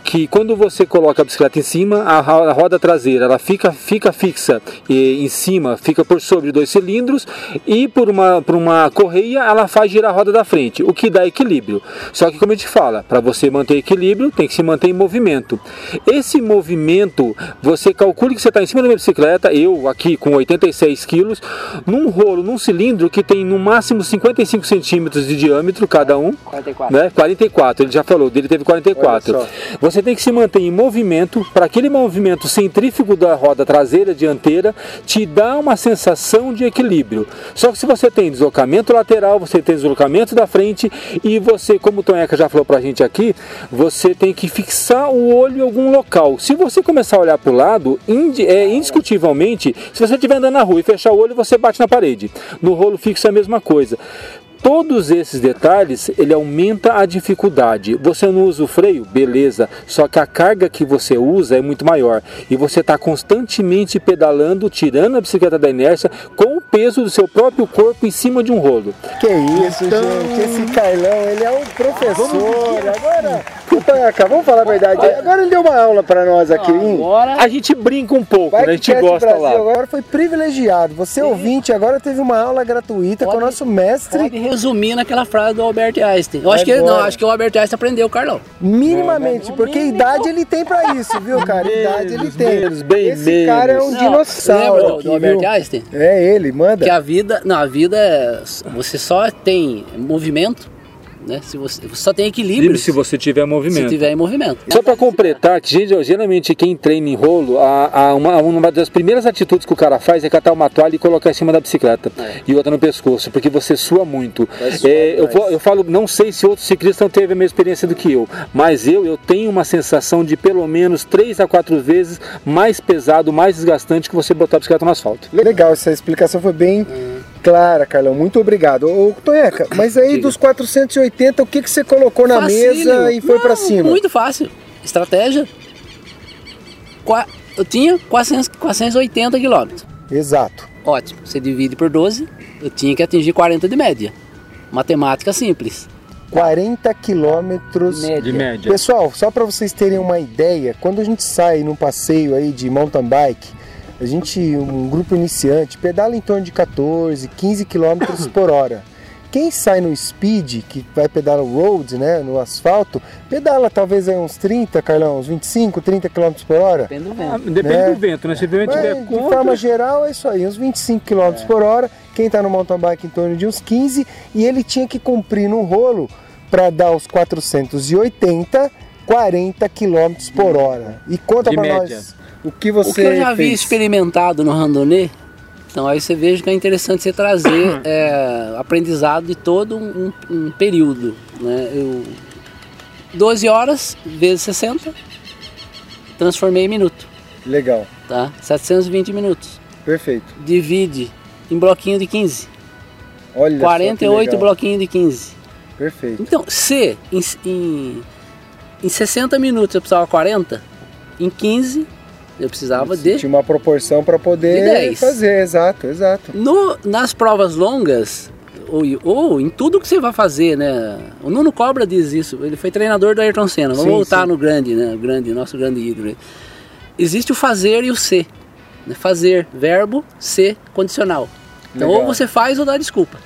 que quando você coloca a bicicleta em cima, a, a roda traseira ela fica, fica fixa e, em cima, fica por sobre dois cilindros e por uma, por uma correia ela faz girar a roda da frente, o que dá equilíbrio. Só que como a gente fala, para você manter equilíbrio tem que se manter em movimento. Esse movimento, você calcule que você está em cima da minha bicicleta, eu aqui com 86 quilos, num rolo, num cilindro que tem no máximo 55 centímetros de diâmetro cada um, 44. né? 44, ele já falou, dele teve 44. Olha Você tem que se manter em movimento, para aquele movimento centrífugo da roda traseira, dianteira, te dá uma sensação de equilíbrio. Só que se você tem deslocamento lateral, você tem deslocamento da frente e você, como o Tonheca já falou pra gente aqui, você tem que fixar o olho em algum local. Se você começar a olhar para o lado, é, indiscutivelmente, se você estiver andando na rua e fechar o olho, você bate na parede. No rolo fixo é a mesma coisa. Todos esses detalhes, ele aumenta a dificuldade. Você não usa o freio? Beleza. Só que a carga que você usa é muito maior. E você está constantemente pedalando, tirando a bicicleta da inércia com o peso do seu próprio corpo em cima de um rolo. Que isso, Então- gente. Esse Carlão, ele é um professor. Agora, Vamos falar a verdade. Agora ele deu uma aula pra nós aqui, hein? Agora, A gente brinca um pouco, né? a gente gosta Brasil lá. agora foi privilegiado. Você ouvinte agora teve uma aula gratuita com o Pode- nosso mestre. pode resumir naquela frase do Albert Einstein. Eu acho que, Agora. não, acho que o Albert Einstein aprendeu, Carlão. Minimamente, porque idade ele tem pra isso, viu, cara? Idade ele Menos, tem. menos, bem Esse cara é um Não, dinossauro. lembra do, aqui, do Albert viu? Einstein? É ele, manda. Que a vida, não, a vida é, você só tem movimento, né? Se você, você só tem equilíbrio Se você tiver se movimento. tiver em movimento. Só para completar, que ge- geralmente quem treina em rolo, a, a uma, uma das primeiras atitudes que o cara faz é catar uma toalha e colocar em cima da bicicleta e outra no pescoço, porque você sua muito. suar É, eu, vou- eu falo, não sei se outros ciclistas não teve a mesma experiência do que eu, mas eu, eu tenho uma sensação de pelo menos 3 a 4 vezes mais pesado, mais desgastante que você botar a bicicleta no asfalto. Legal, essa explicação foi bem clara, Carlão. Muito obrigado. Ô, Tonheca, mas aí Diga. dos 480, o que, que você colocou na Facílimo. mesa e foi pra cima? Muito fácil. Estratégia. Qua- Eu tinha 400, 480 quilômetros. Exato. Ótimo. Você divide por 12, eu tinha que atingir 40 de média. Matemática simples. 40 quilômetros. De média. Pessoal, só para vocês terem uma ideia, quando a gente sai num passeio aí de mountain bike, a gente, um grupo iniciante, pedala em torno de 14, 15 km por hora. Quem sai no speed, que vai pedalar road, né, no asfalto, pedala talvez aí uns 30, Carlão, uns 25, 30 km por hora. Depende do Ah, vento. depende Né? do vento, né? Se o vento Mas, tiver de contra, forma geral é isso aí, uns 25 km por hora. Quem está no mountain bike em torno de uns 15 e ele tinha que cumprir no rolo para dar os 480, 40 km por hora. E conta para nós o que você O que eu já fez. experimentado no randonnée, então aí você veja que é interessante você trazer é, aprendizado de todo um, um- período. Né? Eu, 12 horas vezes 60, transformei em minuto, Legal, tá? 720 minutos. perfeito. Divide em bloquinho de 15. Olha só que 48 legal. bloquinhos de 15. Perfeito. Então, se em, em, em 60 minutos eu precisava 40, em 15 eu precisava de Tinha uma proporção para De poder 10. fazer, exato, exato. No, nas provas longas, ou, ou em tudo que você vai fazer, né? O Nuno Cobra diz isso, ele foi treinador do Ayrton Senna. Vamos Sim, voltar sim. no grande, né? O grande, nosso grande ídolo. Existe o fazer e o ser. né? Fazer, verbo, ser, condicional. Então Legal. ou você faz ou dá desculpa.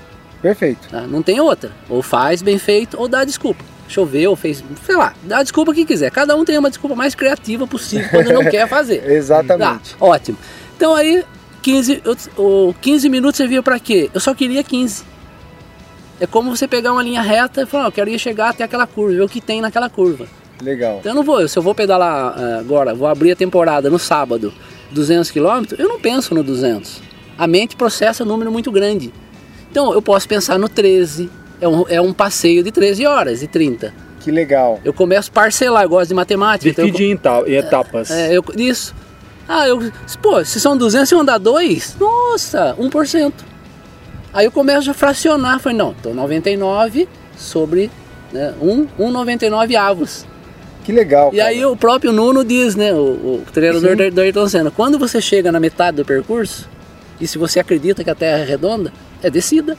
Perfeito. Tá? Não tem outra. Ou faz bem feito ou dá desculpa. Choveu, fez, sei lá, dá a desculpa que quiser. Cada um tem uma desculpa mais criativa possível quando não quer fazer. Exatamente. Tá, ótimo. Então aí, 15, eu- o 15 minutos servia para quê? Eu só queria 15. É como você pegar uma linha reta e falar, "Ah, eu quero ir chegar até aquela curva, ver o que tem naquela curva. Legal. Então eu não vou, se eu vou pedalar ah, agora, vou abrir a temporada no sábado, 200 km, eu não penso no 200. A mente processa um número muito grande. Então eu posso pensar no 13, é um, é um passeio de 13 horas e 30. Que legal. Eu começo a parcelar, eu gosto de matemática. então eu Divide em, ta- em etapas. é, eu, isso. Ah, eu. Pô, se são 200 e eu andar 2, nossa, 1%. Aí eu começo a fracionar. Falei, não, então 99 sobre né, 1, 1,99 avos. Que legal. E aí o próprio Nuno diz, né, o, o treinador Sim. do, do Ayrton Senna, quando você chega na metade do percurso, e se você acredita que a Terra é redonda, é descida.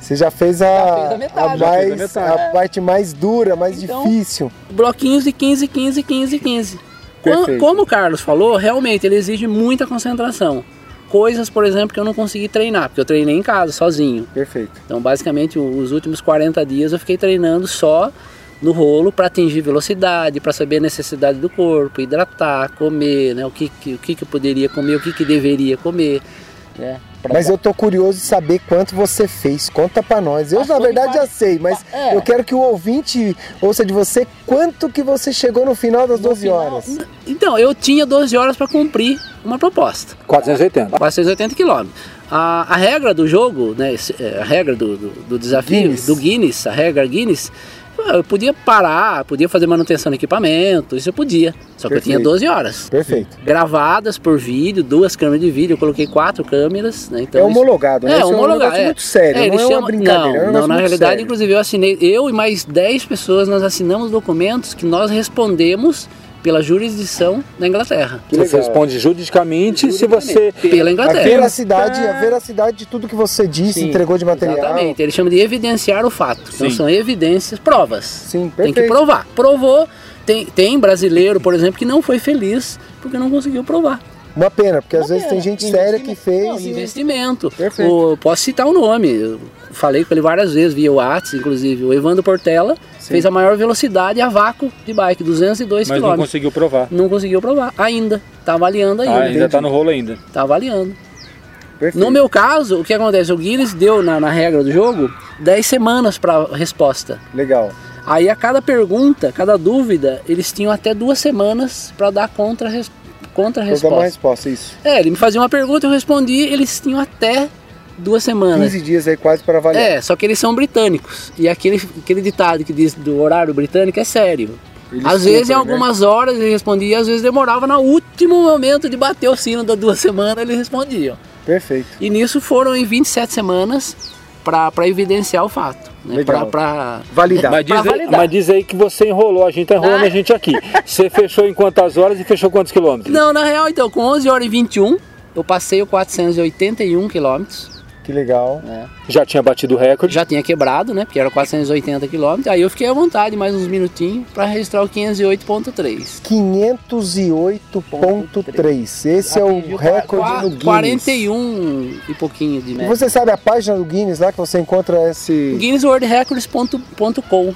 Você já fez a, Já fez a metade. a mais, fez a a parte mais dura, mais Então, difícil. bloquinhos de 15, 15, 15, 15. Como, Perfeito. como o Carlos falou, realmente ele exige muita concentração. Coisas, por exemplo, que eu não consegui treinar, porque eu treinei em casa, sozinho. Perfeito. Então, basicamente, os últimos 40 dias eu fiquei treinando só no rolo para atingir velocidade, para saber a necessidade do corpo, hidratar, comer, né? o, que, que- o que, que eu poderia comer, o que, que deveria comer. Né? Pra- Mas eu tô curioso de saber quanto você fez. Conta pra nós. Eu, Ah, na verdade, já sei, mas É. eu quero que o ouvinte ouça de você quanto que você chegou no final das 12 horas. Então, eu tinha 12 horas para cumprir uma proposta. 480. 480 quilômetros. A, a regra do jogo, né, é, a regra do, do, do desafio, Guinness. do Guinness, a regra Guinness, eu podia parar, podia fazer manutenção no equipamento, isso eu podia. Só que eu tinha Perfeito. 12 horas. Perfeito. Gravadas por vídeo, duas câmeras de vídeo, eu coloquei quatro câmeras, né? Então é isso- homologado, né? É, Isso um homologado. negócio é. muito sério, É, não é uma brincadeira. é um Não, não, na realidade, sério. inclusive, eu assinei, eu e mais 10 pessoas, nós assinamos documentos que nós respondemos pela jurisdição da Inglaterra. Que Você legal. responde juridicamente se você. Pela A Inglaterra. veracidade, a veracidade de tudo que você disse, Sim, entregou de material. Exatamente, eles chamam de evidenciar o fato. Então Sim. são evidências, provas. Sim, Tem perfeito. que provar. Provou. Tem, tem brasileiro, por exemplo, que não foi feliz porque não conseguiu provar. Uma pena, porque às Uma vezes tem pena. gente séria que Investimento. fez. Não, e- investimento. Perfeito. O- posso citar o nome. Eu falei com ele várias vezes via WhatsApp, inclusive. O Evandro Portela Sim. fez a maior velocidade a vácuo de bike, 202 Mas não km. conseguiu provar. Não conseguiu provar ainda. Tá avaliando ainda. Ah, ainda tá no rolo ainda. Tá avaliando. Perfeito. No meu caso, o que acontece? O Guinness deu na, na regra do jogo 10 semanas para resposta. Legal. Aí a cada pergunta, cada dúvida, eles tinham até duas semanas para dar contra, res, contra Vou dar uma resposta. resposta, isso. É, ele me fazia uma pergunta, eu respondi, eles tinham até duas semanas. 15 dias aí quase para avaliar. É, só que eles são britânicos. E aquele, aquele ditado que diz do horário britânico é sério. Eles às vezes, em né? algumas horas ele respondia, às vezes demorava no último momento de bater o sino das duas semanas, eles respondiam. Perfeito. E nisso foram em 27 semanas para evidenciar o fato. Né? Para Validar. Mas diz, Pra aí, validar. mas diz aí que você enrolou, a gente tá enrolando Ah. a gente aqui. Você fechou em quantas horas e fechou quantos quilômetros? Não, na real, então, com 11 horas e 21, eu passei o 481 quilômetros. Que legal. Já tinha batido o recorde. Já tinha quebrado, né? Porque era 480 quilômetros. Aí eu fiquei à vontade mais uns minutinhos para registrar o 508.3. 508.3. Esse é o recorde no Guinness. 41 e pouquinho de você sabe a página do Guinness lá que você encontra esse. GuinnessWorldRecords.com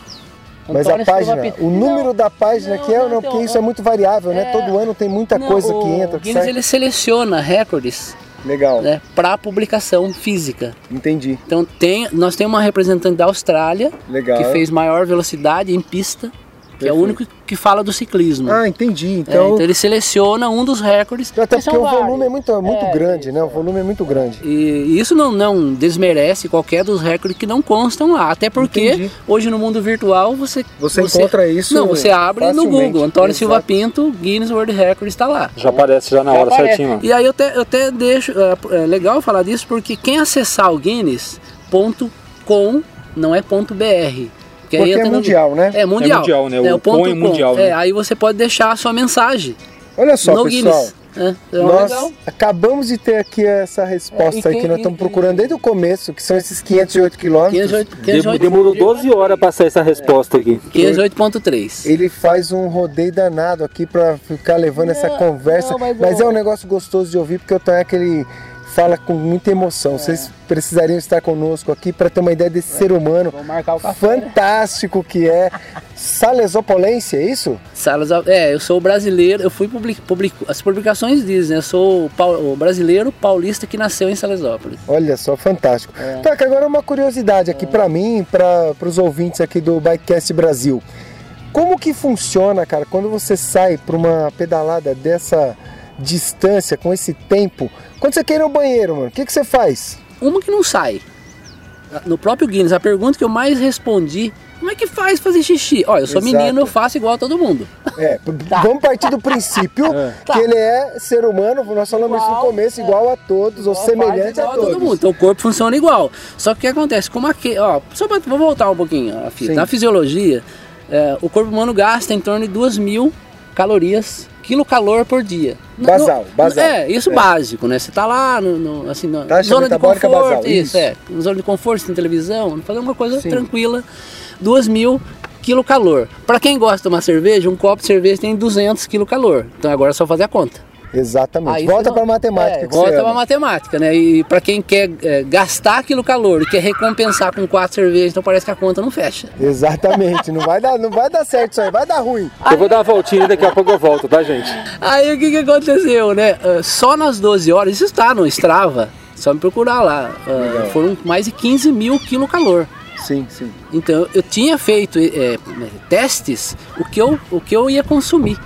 Mas a Antônio Silva página, o número Não, da página não, que é, não, não, então, porque isso é muito variável, né? é- Todo ano tem muita não, coisa que entra, que Guinness sai. ele seleciona recordes Legal, né, para publicação física. entendi. Então tem, nós temos uma representante da Austrália Legal. que fez maior velocidade em pista, que é o único que fala do ciclismo. Ah, entendi. É, Então, então ele seleciona um dos recordes. até porque o vários. volume é muito, muito É, grande, né? O volume é muito grande. E isso não, não desmerece qualquer dos recordes que não constam lá. Até porque Entendi. hoje no mundo virtual você. Você encontra isso Não, você abre no. Google. Antônio Exato. Silva Pinto, Guinness World Records está lá. Já aparece já na Já hora aparece. certinho. E aí eu até, eu até deixo. É, é legal falar disso porque quem acessar o Guinness.com não é ponto .br. Que aí Porque é no- mundial, né? É mundial. É mundial, né? O o ponto é mundial, É, né? aí você pode deixar a sua mensagem Olha só, no pessoal. Guinness. É, é Nós legal. acabamos de ter aqui essa resposta É, aí que quem- nós estamos procurando desde o começo, que são esses 508 quilômetros. 508 Dem- 508 Demorou 12 horas pra sair essa resposta aqui. 508.3. Ele faz um rodeio danado aqui pra ficar levando essa Não, conversa, não, mas, mas é um negócio gostoso de ouvir porque eu tenho aquele fala com muita emoção. Vocês precisariam estar conosco aqui para ter uma ideia desse ser humano né? fantástico que é Salesopolense, é isso? Salas, é, eu sou brasileiro, eu fui public, public, as publicações dizem, eu sou o, brasileiro paulista que nasceu em Salesópolis. Olha só, fantástico. É. Toca, agora uma curiosidade aqui pra mim e para os ouvintes aqui do Bikecast Brasil. Como que funciona, cara, quando você sai para uma pedalada dessa distância, com esse tempo? Quando você quer ir ao banheiro, mano, o que, que você faz? Uma que não sai. No próprio Guinness, a pergunta que eu mais respondi, como é que faz fazer xixi? Olha, eu sou Exato. menino, eu faço igual a todo mundo. É, p- vamos partir do princípio que ele é ser humano, nós falamos isso no Igual, começo, igual a todos, ou semelhante a Igual todo todos. mundo. Então o corpo funciona igual. Só que o que acontece? Como aqui, ó, só pra, vou voltar um pouquinho a. Na fisiologia, é, o corpo humano gasta em torno de 2 mil calorias, quilocalor por dia. Basal, no- basal. É, isso É. básico, né? Você tá lá, no, no- assim, na Taxa zona de conforto, basal, isso, isso. é. Na zona de conforto, tem televisão, fazer uma coisa Sim. tranquila. 2 mil quilocalor. Para quem gosta de tomar cerveja, um copo de cerveja tem 200 quilocalor. Então agora é só fazer a conta. Exatamente. Aí Volta para matemática É, que volta ama. matemática, né? E para quem quer é, gastar aquilo calor e quer recompensar com quatro cervejas, então parece que a conta não fecha. Exatamente, não vai dar, não vai dar certo isso aí, vai dar ruim. Eu vou dar uma voltinha e daqui a pouco eu volto, tá, gente? Aí o que, que aconteceu, né? Ah, só nas 12 horas, isso está no Strava, só me procurar lá. ah, foram mais de 15 mil quilocalor. Sim, sim. Então eu tinha feito é, testes o que, eu, o que eu ia consumir.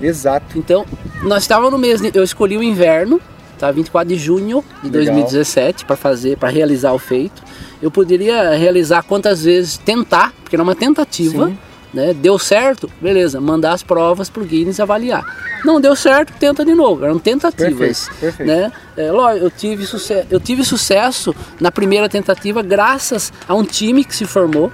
Exato. Então, nós estávamos no mês, de- eu escolhi o inverno, tá? 24 de junho de Legal. 2017 para fazer, para realizar o feito. Eu poderia realizar quantas vezes tentar, porque era uma tentativa, Sim. né? Deu certo, beleza, mandar as provas pro Guinness avaliar. Não deu certo, tenta de novo. Eram tentativas, Perfeito, perfeito. né? É, eu tive sucesso, eu tive sucesso na primeira tentativa graças a um time que se formou.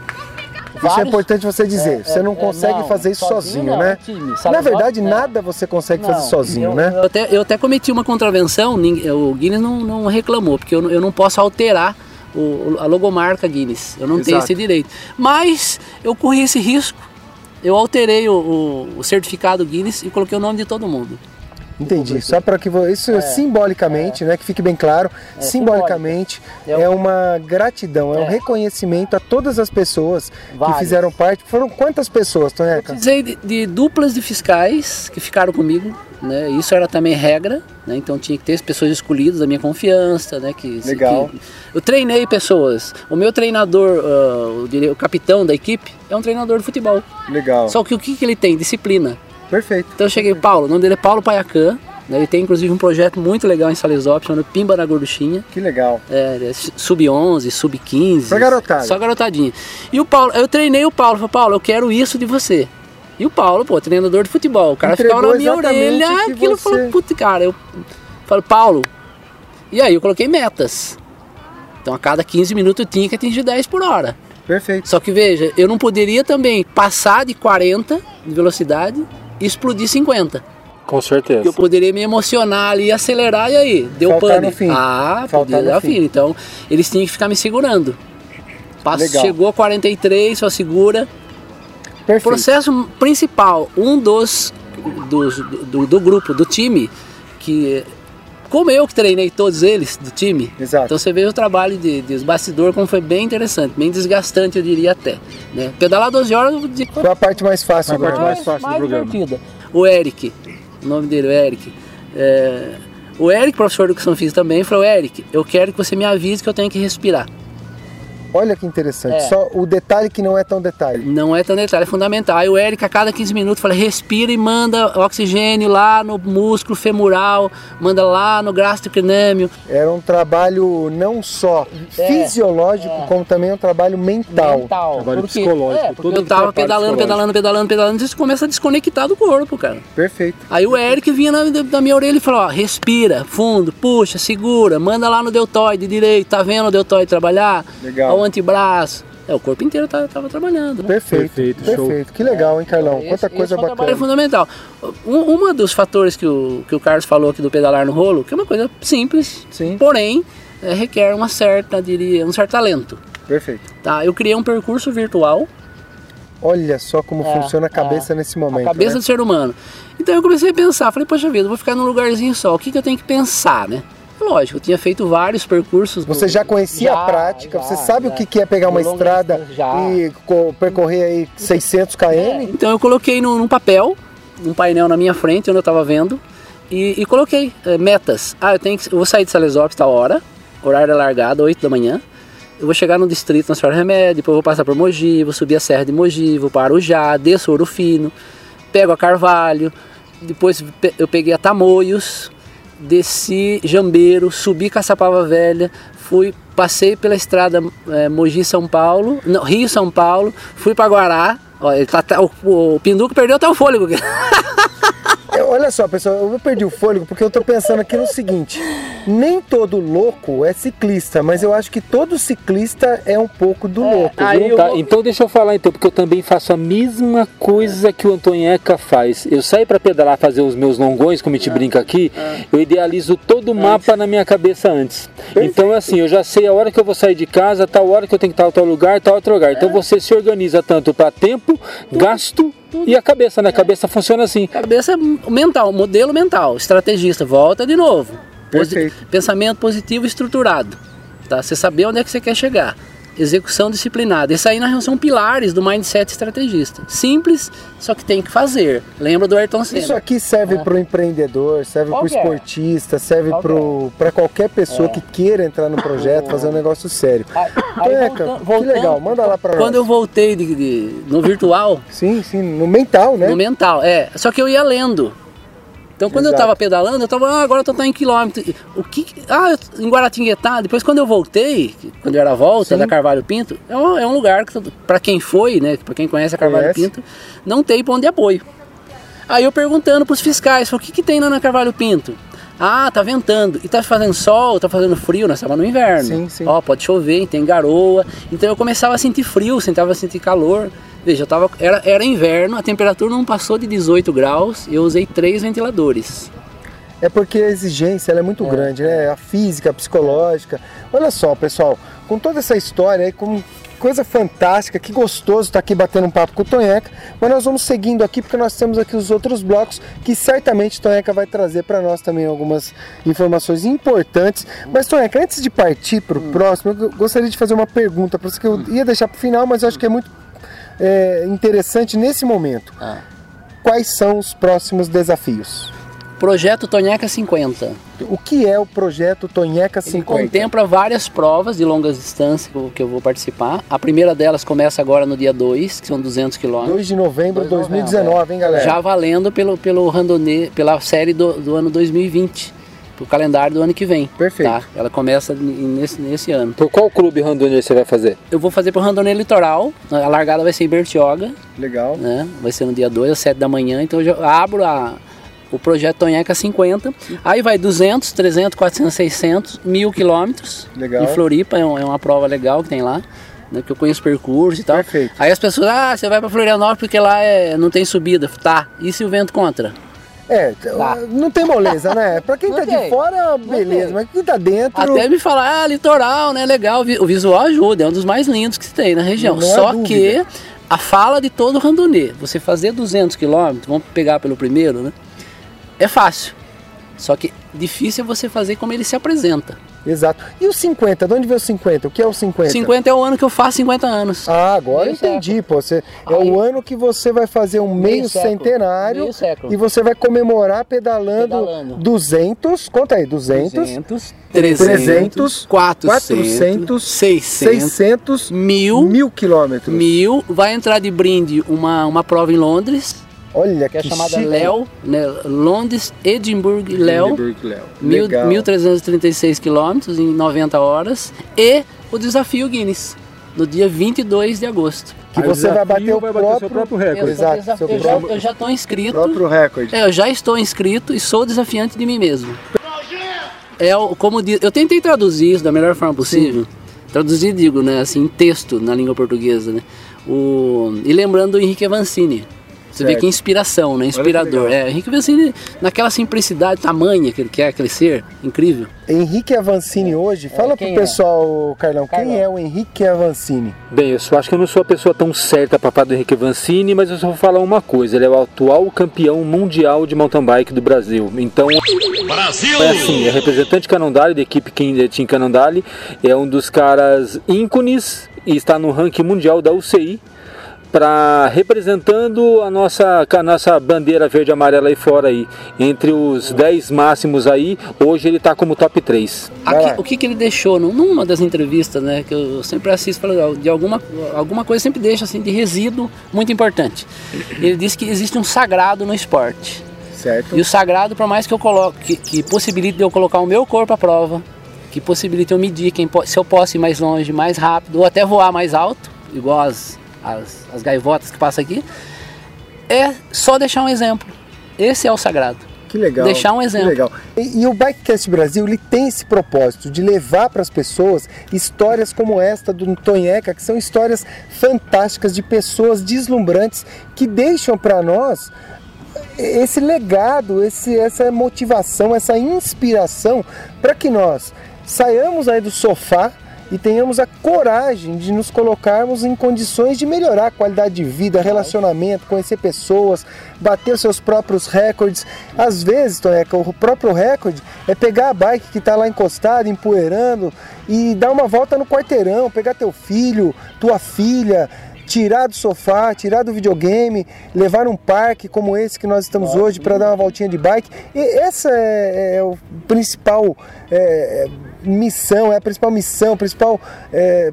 Isso é Vários- importante você dizer. É, você não é, consegue não, fazer isso sozinho sozinho, não, né? é time, sabe Na verdade, qual? É. nada você consegue fazer Não, sozinho, eu, né? Eu até, eu até cometi uma contravenção, o Guinness não, não reclamou, porque eu, não- eu não posso alterar o- a logomarca Guinness, eu não tenho Exato. esse direito. Mas eu corri esse risco, eu alterei o, o- o certificado Guinness e coloquei o nome de todo mundo. Entendi. Só para que vo- isso simbolicamente, né, que fique bem claro, simbolicamente É é uma gratidão, é um É. reconhecimento a todas as pessoas que Várias. fizeram parte. Foram quantas pessoas, Tonheca? Precisei de, de duplas de fiscais que ficaram comigo, né? Isso era também regra, né? Então tinha que ter as pessoas escolhidas da minha confiança, né? Que, Legal. que- eu treinei pessoas. O meu treinador, ah, o, o capitão da equipe, é um treinador de futebol. Legal. Só que o que, que ele tem? Disciplina. Perfeito. Então eu cheguei, Paulo, o nome dele é Paulo Paiacan. né? Ele tem inclusive um projeto muito legal em Salesópolis, chamado Pimba na Gorduchinha. Que legal. É, é sub-11, sub-15. Pra garotada. Só garotadinha. E o Paulo, eu treinei o Paulo, falei, Paulo, eu quero isso de você. E o Paulo, pô, treinador de futebol, o cara Entregou ficava na minha orelha, aquilo você- falou, puta, cara, eu falei, Paulo, e aí eu coloquei metas. Então a cada 15 minutos eu tinha que atingir 10 por hora. Perfeito. Só que veja, eu não poderia também passar de 40 de velocidade explodir 50. Com certeza. Eu poderia me emocionar ali, acelerar e aí, deu Faltar pane. no fim. Ah, Faltar no dar fim. fim. Então, eles tinham que ficar me segurando. Passo, Legal. chegou a 43, só segura. O Perfeito. processo principal, um dos, dos do, do grupo, do time, que como eu que treinei todos eles do time, Exato. então você vê o trabalho de, de os bastidores como foi bem interessante, bem desgastante eu diria até. Né? Pedalar 12 horas eu digo, Foi a parte mais fácil A parte agora. mais fácil do programa. divertida. O Eric, o nome dele, o Eric. é, o Eric, professor de educação física também, falou: Eric, eu quero que você me avise que eu tenho que respirar. Olha que interessante. É. Só o detalhe que não é tão detalhe. Não é tão detalhe, é fundamental. Aí o Eric, a cada 15 minutos, fala: respira e manda oxigênio lá no músculo femoral, manda lá no gastrocnêmio. Era um trabalho não só É, fisiológico, como também um trabalho mental. Trabalho Porque- psicológico, é, porque tudo eu tava é pedalando, pedalando, pedalando, pedalando, e você começa a desconectar do corpo, cara. Perfeito. Aí o Eric vinha na, da minha orelha e falou, ó, respira, fundo, puxa, segura, manda lá no deltoide direito, tá vendo o deltoide trabalhar? Legal. O antebraço. É, o corpo inteiro tava, tava trabalhando. né? Perfeito. Perfeito, Perfeito. Que legal, hein, Carlão? Esse- Quanta esse coisa é um trabalho bacana. fundamental. Um, uma dos fatores que o, que o Carlos falou aqui do pedalar no rolo, que é uma coisa simples, Sim. porém é, requer uma certa, diria, um certo talento. Perfeito. Tá? Eu criei um percurso virtual Olha só como É, funciona a cabeça nesse momento. a cabeça né? do ser humano. Então eu comecei a pensar, falei, poxa vida, eu vou ficar num lugarzinho só, o que, que eu tenho que pensar, né? Lógico, eu tinha feito vários percursos. Você já conhecia Já, a prática, já, você sabe já. o que é pegar uma estrada e co- percorrer aí 600 km? Então eu coloquei num, num papel, num painel na minha frente, onde eu estava vendo, e, e coloquei eh, metas. Ah, eu, tenho que, eu vou sair de Salesópolis tal hora, horário da largada, 8 da manhã. Eu vou chegar no distrito na Senhora Remédio, depois vou passar por Mogi, vou subir a Serra de Mogi, vou para Arujá, desço Ouro Fino, pego a Carvalho, depois eu peguei a Tamoios, desci Jambeiro, subi Caçapava Velha, fui, passei pela estrada eh, Mogi São Paulo, não, Rio São Paulo, fui para Guará. Ó, ele tá, tá- o, o Pinduco perdeu até o fôlego. É, Olha só, pessoal, eu perdi o fôlego porque eu tô pensando aqui no seguinte: nem todo louco é ciclista, mas eu acho que todo ciclista é um pouco do louco. aí viu? Tá, vou- então deixa eu falar então, porque eu também faço a mesma coisa que o Antonheca faz. Eu saio para pedalar, fazer os meus longões, como a gente brinca aqui, eu idealizo todo o mapa na minha cabeça antes. Então assim, eu já sei a hora que eu vou sair de casa, tal hora que eu tenho que estar em tal lugar, tal outro lugar. Então você se organiza tanto para tempo, gasto e a cabeça, né? A cabeça funciona assim. Cabeça mental, modelo mental, estrategista, volta de novo. Posi- Perfeito. Pensamento positivo estruturado. Tá? Você saber onde é que você quer chegar. Execução disciplinada. Isso aí na real, são pilares do mindset estrategista. Simples, só que tem que fazer. Lembra do Ayrton Senna. Isso aqui serve para o empreendedor, serve para o Qualquer. esportista, serve para qualquer pessoa que queira entrar no projeto, fazer um negócio sério. Aí- aí voltando- que voltando- legal, manda lá para nós. Quando eu voltei de- de- no virtual, Sim, sim, no mental, né? no mental, é. Só que eu ia lendo. Então quando eu Exato. tava pedalando, eu tava, ah, agora eu tô em quilômetro. O que. Ah, eu- em Guaratinguetá. Depois quando eu voltei, quando eu era a volta Sim. da Carvalho Pinto, é um, é um lugar que, para quem foi, né? Para quem conhece a Carvalho Conhece. Pinto, não tem ponto de apoio. Aí eu perguntando pros fiscais, falei, o que, que tem lá na Carvalho Pinto? Ah, tá ventando. E tá fazendo sol, tá fazendo frio, nós estávamos no inverno. Sim, sim. Ó, pode chover, tem garoa. Então eu começava a sentir frio, começava a sentir calor. Veja, eu tava, era, era inverno, a temperatura não passou de 18 graus, eu usei três ventiladores. É porque a exigência é muito grande, né? A física, a psicológica. Olha só, pessoal, com toda essa história aí, com coisa fantástica, que gostoso estar aqui batendo um papo com o Tonheca, mas nós vamos seguindo aqui porque nós temos aqui os outros blocos que certamente o Tonheca vai trazer para nós também algumas informações importantes. Mas Tonheca, antes de partir para o próximo, eu gostaria de fazer uma pergunta para você que eu ia deixar para o final, mas eu acho que é muito é, interessante nesse momento. Ah. Quais são os próximos desafios? Projeto Tonheca 50. O que é o projeto Tonheca Ele 50? contempla várias provas de longas distâncias que eu- que eu vou participar. A primeira delas começa agora no dia 2, que são 200 quilômetros. 2 de novembro de 2 de novembro, 2019, hein, galera? Já valendo pelo, pelo randonnée, pela série do, do ano 2020, pro calendário do ano que vem. Perfeito. Tá? Ela começa nesse, nesse ano. Por qual clube randonnê você vai fazer? Eu vou fazer pro randonnée litoral, a largada vai ser em Bertioga, Legal. né? Vai ser no dia 2 às 7 da manhã, então eu já abro a, o projeto Tonheca 50. Aí vai 200, 300, 400, 600, mil quilômetros. Legal. Em Floripa é, um- é uma prova legal que tem lá. Né, que eu conheço percurso e tal. Perfeito. Aí as pessoas, ah, você vai pra Florianópolis porque lá é, não tem subida. Tá, e se o vento contra? É, não tem moleza, né? Pra quem Tá. Não tá de tem. fora, beleza, mas quem tá dentro. Até me falar, ah, litoral, né? Legal, o visual ajuda, é um dos mais lindos que se tem na região. Não há Só que a fala de todo randonnê, você fazer 200 quilômetros, vamos pegar pelo primeiro, né? É fácil. Só que difícil é você fazer como ele se apresenta. Exato. E o 50? De onde veio o 50? O que é o 50? 50 é o ano que eu faço 50 anos. Ah, agora Meio entendi, pô. Você, é Aí- o ano que você vai fazer um meio, Meio século. centenário Meio século. e você vai comemorar pedalando, Pedalando. 200, conta aí, 200, 200, 300, 400, 400, 600, 600, mil, mil quilômetros. mil. Vai entrar de brinde uma, uma prova em Londres, Olha que é chamada chique. Léo, né? Londres, Edimburgo e Léo. Mil- Legal. 1.336 quilômetros em 90 horas. E o desafio Guinness, no dia 22 de agosto. Que Aí o você vai bater o vai bater próprio, seu próprio recorde. Exato, seu eu já, próprio- eu já estou inscrito. próprio recorde. É, eu já estou inscrito e sou desafiante de mim mesmo. É o- como diz, eu tentei traduzir isso da melhor forma possível. Traduzir, digo, né, assim, em texto na língua portuguesa, né? O, e lembrando do Henrique Avancini. Você vê que é inspiração, né? Inspirador. É, Henrique Avancini, naquela simplicidade tamanha que ele quer crescer, incrível. Henrique Avancini hoje, é, fala pro é? pessoal, Carlão, Carlão, quem é o Henrique Avancini? Bem, eu só acho que eu não sou a pessoa tão certa para falar do Henrique Avancini, mas eu só vou falar uma coisa, ele é o atual campeão mundial de mountain bike do Brasil. Então, Brasil! é assim, é representante Canondale, da equipe Team Canondale, é um dos caras ícones e está no ranking mundial da UCI para representando a nossa, a nossa bandeira verde e amarela aí fora aí. Entre os 10 máximos aí, hoje ele está como top 3. Aqui, o que, que ele deixou numa das entrevistas, né, que eu sempre assisto, de alguma, alguma coisa sempre deixa assim de resíduo muito importante. Ele disse que existe um sagrado no esporte. Certo. E o sagrado, por mais que eu coloque, que, que possibilite eu colocar o meu corpo à prova, que possibilite eu medir quem, se eu posso ir mais longe, mais rápido, ou até voar mais alto, igual as as, as gaivotas que passam aqui, é só deixar um exemplo. Esse é o sagrado. Que legal. Deixar um exemplo. legal. E, e, o Bikecast Brasil ele tem esse propósito de levar para as pessoas histórias como esta do Tonheca, que são histórias fantásticas de pessoas deslumbrantes que deixam para nós esse legado, esse, essa motivação, essa inspiração para que nós saiamos aí do sofá e tenhamos a coragem de nos colocarmos em condições de melhorar a qualidade de vida, relacionamento, conhecer pessoas, bater os seus próprios recordes. Às vezes, Toneca, o próprio recorde é pegar a bike que está lá encostada, empoeirando e dar uma volta no quarteirão, pegar teu filho, tua filha, tirar do sofá, tirar do videogame, levar um parque como esse que nós estamos hoje para dar uma voltinha de bike. E essa é, é o principal é, missão, é a principal missão, principal é,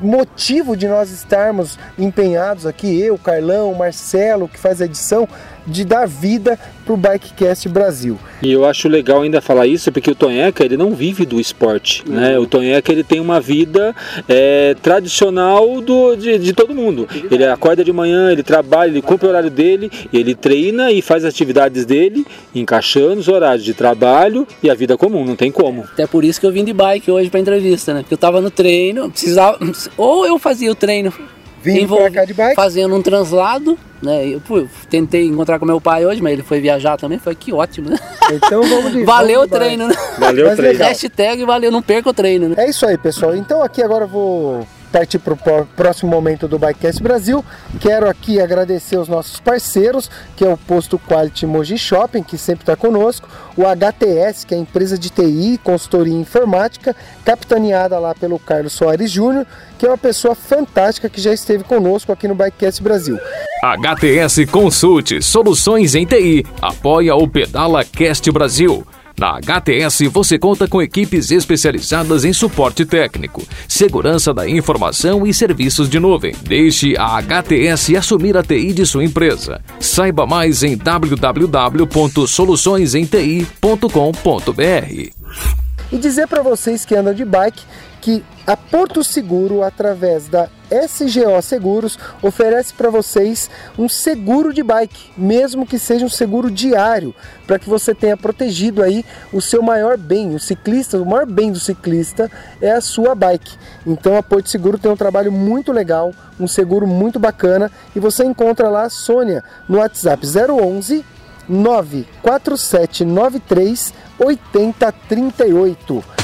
motivo de nós estarmos empenhados aqui, eu, Carlão, Marcelo, que faz a edição, de dar vida para o Bikecast Brasil. E eu acho legal ainda falar isso porque o Tonheca ele não vive do esporte, uhum. né? O Tonheca ele tem uma vida é, tradicional do, de, de, todo mundo. Ele acorda de manhã, ele trabalha, ele cumpre o horário dele, ele treina e faz as atividades dele, encaixando os horários de trabalho e a vida comum, não tem como. Até por isso que eu vim de bike hoje para entrevista, né? Porque eu estava no treino, precisava ou eu fazia o treino Vim pra cá de bike? Fazendo um translado, né? Eu, pô, tentei encontrar com meu pai hoje, mas ele foi viajar também, foi que ótimo, né? Então vamos de Valeu o treino, né? Valeu o treino. Hashtag valeu, não perca o treino, né? É isso aí, pessoal. Então aqui agora eu vou partir para o próximo momento do Bikecast Brasil. Quero aqui agradecer os nossos parceiros, que é o Posto Quality Moji Shopping, que sempre está conosco, o HTS, que é a empresa de TI, consultoria informática, capitaneada lá pelo Carlos Soares Júnior, que é uma pessoa fantástica que já esteve conosco aqui no Bikecast Brasil. HTS Consulte Soluções em TI apoia o Pedala Cast Brasil. Na HTS você conta com equipes especializadas em suporte técnico, segurança da informação e serviços de nuvem. Deixe a HTS assumir a TI de sua empresa. Saiba mais em www.soluçõesenti.com.br. E dizer para vocês que andam de bike que a Porto Seguro, através da SGO Seguros, oferece para vocês um seguro de bike, mesmo que seja um seguro diário, para que você tenha protegido aí o seu maior bem, o ciclista, o maior bem do ciclista é a sua bike. Então a Porto Seguro tem um trabalho muito legal, um seguro muito bacana e você encontra lá a Sônia no WhatsApp 011 94793 8038.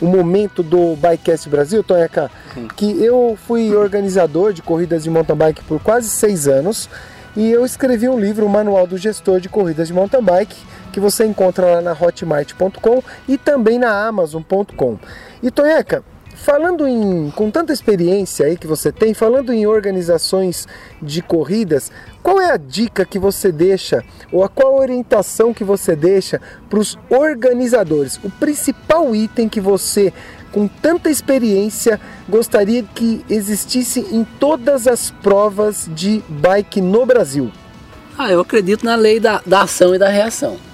o momento do Bikecast Brasil, Tonheca, que eu fui organizador de corridas de mountain bike por quase seis anos e eu escrevi um livro, o Manual do Gestor de Corridas de Mountain Bike, que você encontra lá na hotmart.com e também na amazon.com. E Tonheca, falando em com tanta experiência aí que você tem, falando em organizações de corridas, qual é a dica que você deixa ou a qual orientação que você deixa para os organizadores? O principal item que você, com tanta experiência, gostaria que existisse em todas as provas de bike no Brasil? Ah, eu acredito na lei da, da ação e da reação.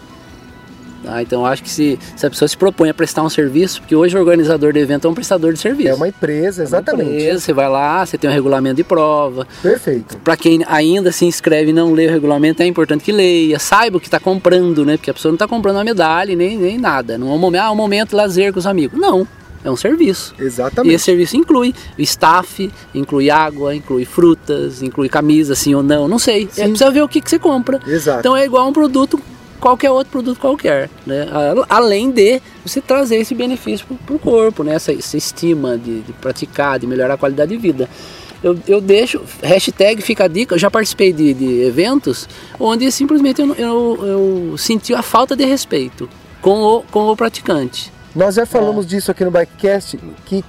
Ah, então acho que se, se a pessoa se propõe a prestar um serviço, porque hoje o organizador do evento é um prestador de serviço. É uma empresa, exatamente. É uma empresa, você vai lá, você tem um regulamento de prova. Perfeito. Para quem ainda se inscreve e não lê o regulamento, é importante que leia, saiba o que está comprando, né? Porque a pessoa não está comprando uma medalha nem, nem nada. Não é um momento, ah, um momento de lazer com os amigos. Não. É um serviço. Exatamente. E esse serviço inclui staff, inclui água, inclui frutas, inclui camisa, sim ou não, não sei. É, precisa ver o que, que você compra. Exato. Então é igual um produto qualquer outro produto qualquer, né? Além de você trazer esse benefício para o corpo, né? Essa, essa estima de, de, praticar, de melhorar a qualidade de vida. Eu, eu deixo, hashtag fica a dica, eu já participei de, de eventos onde simplesmente eu, eu, eu, senti a falta de respeito com o, com o praticante. Nós já falamos é. disso aqui no Bikecast, que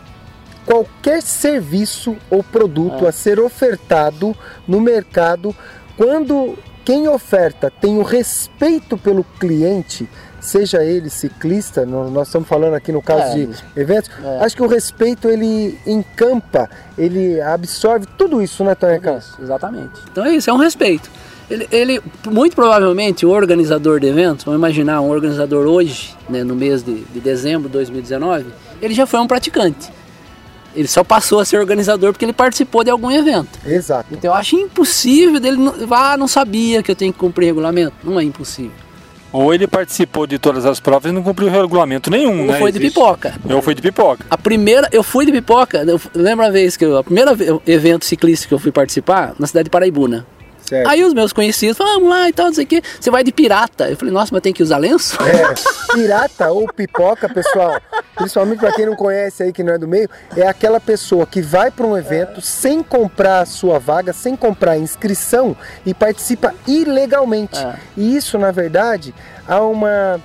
qualquer serviço ou produto é. a ser ofertado no mercado, quando quem oferta tem o respeito pelo cliente, seja ele ciclista, nós estamos falando aqui no caso é, de eventos, é. acho que o respeito ele encampa, ele absorve tudo isso, né, Tonha? Exatamente. Então é isso, é um respeito. Ele, ele, muito provavelmente o organizador de eventos, vamos imaginar um organizador hoje, né, no mês de, de dezembro de 2019, ele já foi um praticante. Ele só passou a ser organizador porque ele participou de algum evento. Exato. Então eu acho impossível dele. Ah, não sabia que eu tenho que cumprir regulamento. Não é impossível. Ou ele participou de todas as provas e não cumpriu regulamento nenhum, Ou né? foi de pipoca. Eu fui de pipoca. A primeira, eu fui de pipoca, eu, lembra a vez que eu, a primeira evento ciclístico que eu fui participar na cidade de Paraibuna. Certo. Aí os meus conhecidos vamos lá e tal, não sei o que. Você vai de pirata. Eu falei, nossa, mas tem que usar lenço? É, pirata ou pipoca, pessoal, principalmente para quem não conhece aí, que não é do meio, é aquela pessoa que vai para um evento sem comprar a sua vaga, sem comprar a inscrição e participa ilegalmente. É. E isso, na verdade, há uma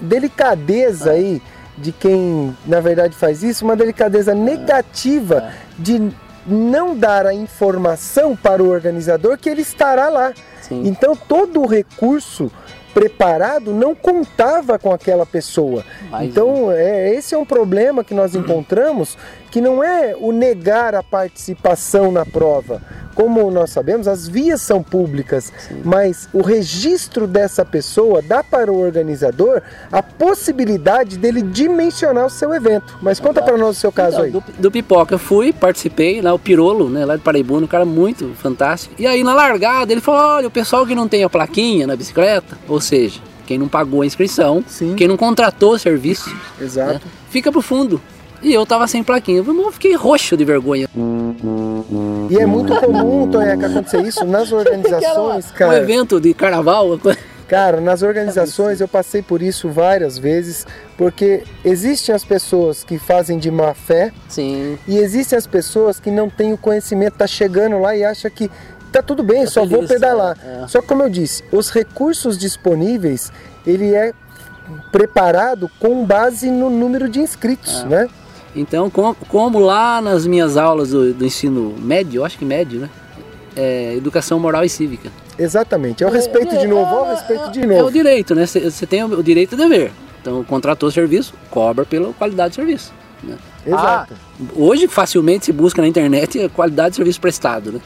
delicadeza é. aí de quem, na verdade, faz isso, uma delicadeza negativa é. de não dar a informação para o organizador que ele estará lá. Sim. Então todo o recurso preparado não contava com aquela pessoa. Mais então, é, esse é um problema que nós encontramos, que não é o negar a participação na prova, como nós sabemos, as vias são públicas, Sim. mas o registro dessa pessoa dá para o organizador a possibilidade dele dimensionar o seu evento. Mas conta para nós o seu caso então, aí. Do, do, Pipoca, eu fui, participei, lá o Pirolo, né, lá de Paraibuna, um cara muito fantástico. E aí na largada ele falou: olha, o pessoal que não tem a plaquinha na bicicleta, ou seja, quem não pagou a inscrição, Sim. quem não contratou o serviço, Exato. Né, fica pro fundo. E eu tava sem plaquinha. Eu fiquei roxo de vergonha. E é muito comum, Tonheca, acontecer isso nas organizações, cara. Um evento de carnaval. Cara, nas organizações eu passei por isso várias vezes, porque existem as pessoas que fazem de má fé Sim. e existem as pessoas que não têm o conhecimento, tá chegando lá e acha que tá tudo bem, tá só feliz, vou pedalar. É. Só que como eu disse, os recursos disponíveis, ele é preparado com base no número de inscritos, é. né? Então, como, como, lá nas minhas aulas do, do ensino médio, acho que médio, né? É, educação moral e cívica. Exatamente. É o respeito é, de novo, é, o respeito de novo. É o direito, né? Você tem o direito e dever. Então, contratou o serviço, cobra pela qualidade do serviço. Né? Exato. Ah, hoje, facilmente se busca na internet a qualidade de serviço prestado, né?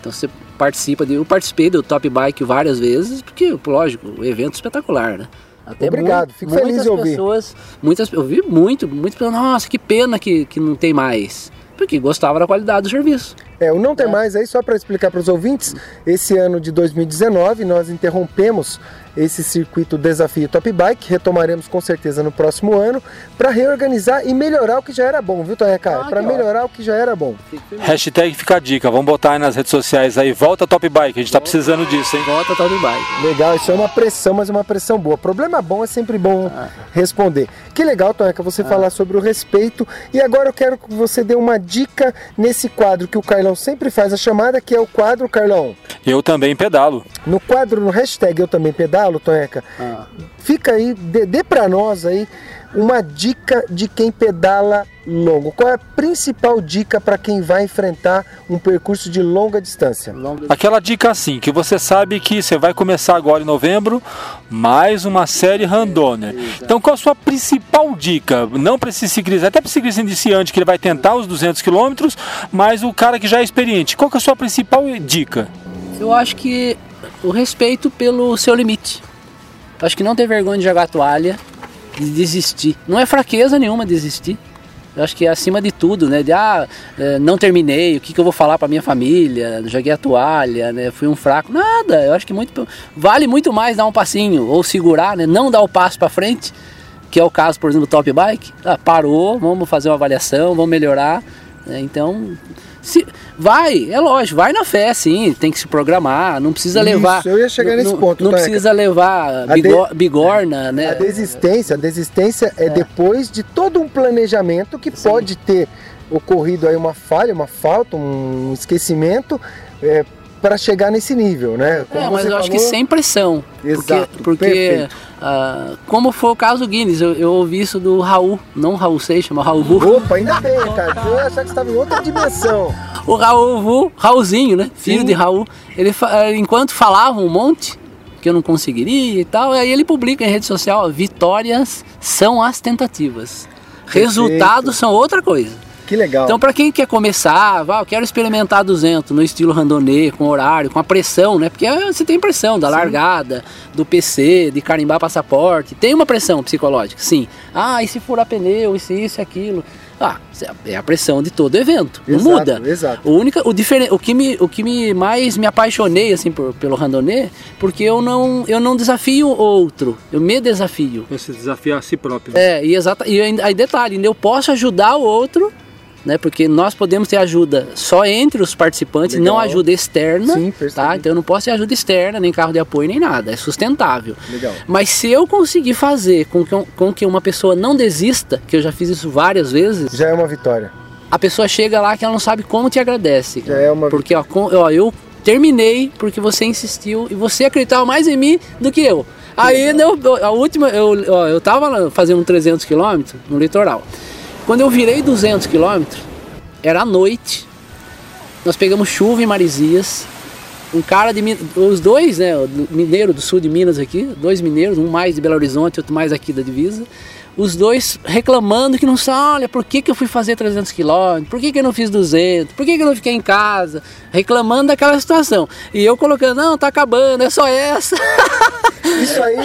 Então, você participa de... Eu participei do Top Bike várias vezes, porque, lógico, o evento é espetacular, né? Até Obrigado, muito, fico feliz de ouvir. Pessoas, muitas, eu vi muito, muitas pessoas, nossa, que pena que, que não tem mais. Porque gostava da qualidade do serviço. É, o Não Tem é. Mais aí, só para explicar para os ouvintes, esse ano de 2019 nós interrompemos esse circuito Desafio Top Bike. Retomaremos com certeza no próximo ano para reorganizar e melhorar o que já era bom, viu, Tonha Caio? Ah, para melhorar o que já era bom. Hashtag fica a dica, vamos botar aí nas redes sociais aí, volta Top Bike, a gente está precisando disso, hein? Volta Top Bike. Legal, isso é uma pressão, mas uma pressão boa. Problema bom é sempre bom ah. responder. Que legal, Tonha, você ah. falar sobre o respeito. E agora eu quero que você dê uma dica nesse quadro que o Carlão sempre faz a chamada, que é o quadro, Carlão. Eu também pedalo. No quadro, no hashtag Eu Também Pedalo, Tonheca, ah. fica aí, dê, dê para nós aí uma dica de quem pedala longo. Qual é a principal dica para quem vai enfrentar um percurso de longa distância? Aquela dica assim, que você sabe que você vai começar agora em novembro mais uma série Randoner. Então qual a sua principal dica? Não para esse ciclista, até para esse ciclista iniciante que ele vai tentar os 200 quilômetros, mas o cara que já é experiente. Qual é a sua principal dica? Eu acho que o respeito pelo seu limite. Acho que não ter vergonha de jogar toalha, de desistir. Não é fraqueza nenhuma desistir. Eu acho que é acima de tudo, né? De ah, é, não terminei, o que, que eu vou falar para minha família? Joguei a toalha, né? Fui um fraco. Nada. Eu acho que muito vale muito mais dar um passinho ou segurar, né? Não dar o passo para frente, que é o caso, por exemplo, do Top Bike. Ah, parou, vamos fazer uma avaliação, vamos melhorar. Né? Então, se, vai, é lógico, vai na fé, sim, tem que se programar, não precisa Isso, levar. Eu ia chegar nesse ponto. Não precisa levar bigor, de, bigorna, né? A desistência, a desistência é, é, depois de todo um planejamento que sim. pode ter ocorrido aí uma falha, uma falta, um esquecimento. É, para chegar nesse nível, né? Como é, mas eu falou... acho que sem pressão. Exato. Porque, porque uh, como foi o caso do Guinness, eu, eu, ouvi isso do Raul, não Raul Seixas, mas Raul Vu. Opa, ainda bem, cara. Eu ia achar que estava em outra dimensão. o Raul Vu, Raulzinho, né? Filho Sim. de Raul, ele eh, enquanto falava um monte que eu não conseguiria e tal, aí ele publica em rede social: vitórias são as tentativas, Perfeito. resultados são outra coisa. Que legal. Então, para quem quer começar, vá, eu quero experimentar 200 no estilo randonê, com horário, com a pressão, né? Porque você tem pressão da sim. largada, do PC, de carimbar passaporte. Tem uma pressão psicológica, sim. Ah, e se furar pneu, e se isso e aquilo. Ah, é a pressão de todo evento. Não exato, muda. Exato. O, única, o, diferente, o, que me, o que me mais me apaixonei assim por, pelo randonê, porque eu não, eu não desafio outro, eu me desafio. Você desafia a si próprio. É, e, exata, e aí detalhe, eu posso ajudar o outro né? Porque nós podemos ter ajuda só entre os participantes, Legal. não ajuda externa, Sim, tá? Então eu não posso ter ajuda externa, nem carro de apoio, nem nada. É sustentável. Legal. Mas se eu conseguir fazer com que, com que uma pessoa não desista, que eu já fiz isso várias vezes, já é uma vitória. A pessoa chega lá que ela não sabe como te agradece. Já é uma Porque ó, com, ó, eu terminei porque você insistiu e você acreditava mais em mim do que eu. Aí eu, a última, eu, ó, eu tava fazendo 300 km no litoral. Quando eu virei 200 quilômetros, era noite. Nós pegamos chuva em Marizias. Um cara de os dois, né, mineiro do sul de Minas aqui, dois mineiros, um mais de Belo Horizonte, outro mais aqui da divisa os dois reclamando que não sabe, olha, por que, que eu fui fazer 300 quilômetros, por que, que eu não fiz 200, por que, que eu não fiquei em casa, reclamando daquela situação. E eu colocando, não, tá acabando, é só essa. Isso aí,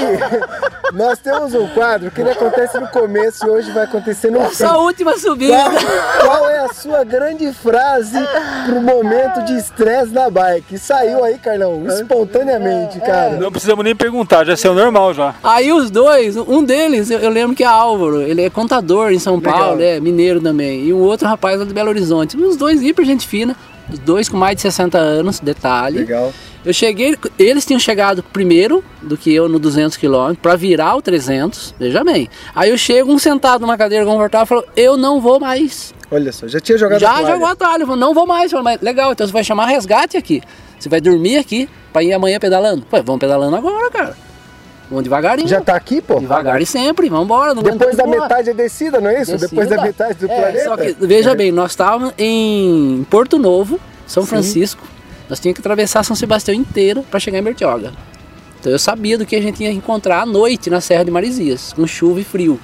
nós temos um quadro que não acontece no começo e hoje vai acontecer no Essa fim. última subida. Qual, qual, é a sua grande frase pro momento de estresse na bike? Saiu aí, Carlão, espontaneamente, cara. Não precisamos nem perguntar, já saiu normal já. Aí os dois, um deles, eu, eu lembro que é Álvaro, ele é contador em São Legal. Paulo, é mineiro também. E um outro rapaz lá de Belo Horizonte. Os dois hiper gente fina, os dois com mais de 60 anos, detalhe. Legal. Eu cheguei, eles tinham chegado primeiro do que eu no 200 km para virar o 300, veja bem. Aí eu chego, um sentado numa cadeira confortável, falou: "Eu não vou mais". Olha só, já tinha jogado já a toalha. Já jogou a toalha, falou: "Não vou mais". Falei, mas legal, então você vai chamar resgate aqui. Você vai dormir aqui para ir amanhã pedalando. Pô, vamos pedalando agora, cara. Vamos devagarinho. Já tá aqui, pô? Devagar e sempre, vamos embora. Depois da metade é descida, não é isso? Descida. Depois da metade do é, planeta. Só que, veja bem, nós estávamos em Porto Novo, São Sim. Francisco. Nós tínhamos que atravessar São Sebastião inteiro para chegar em Bertioga. Então eu sabia do que a gente ia encontrar à noite na Serra de Maresias, com chuva e frio.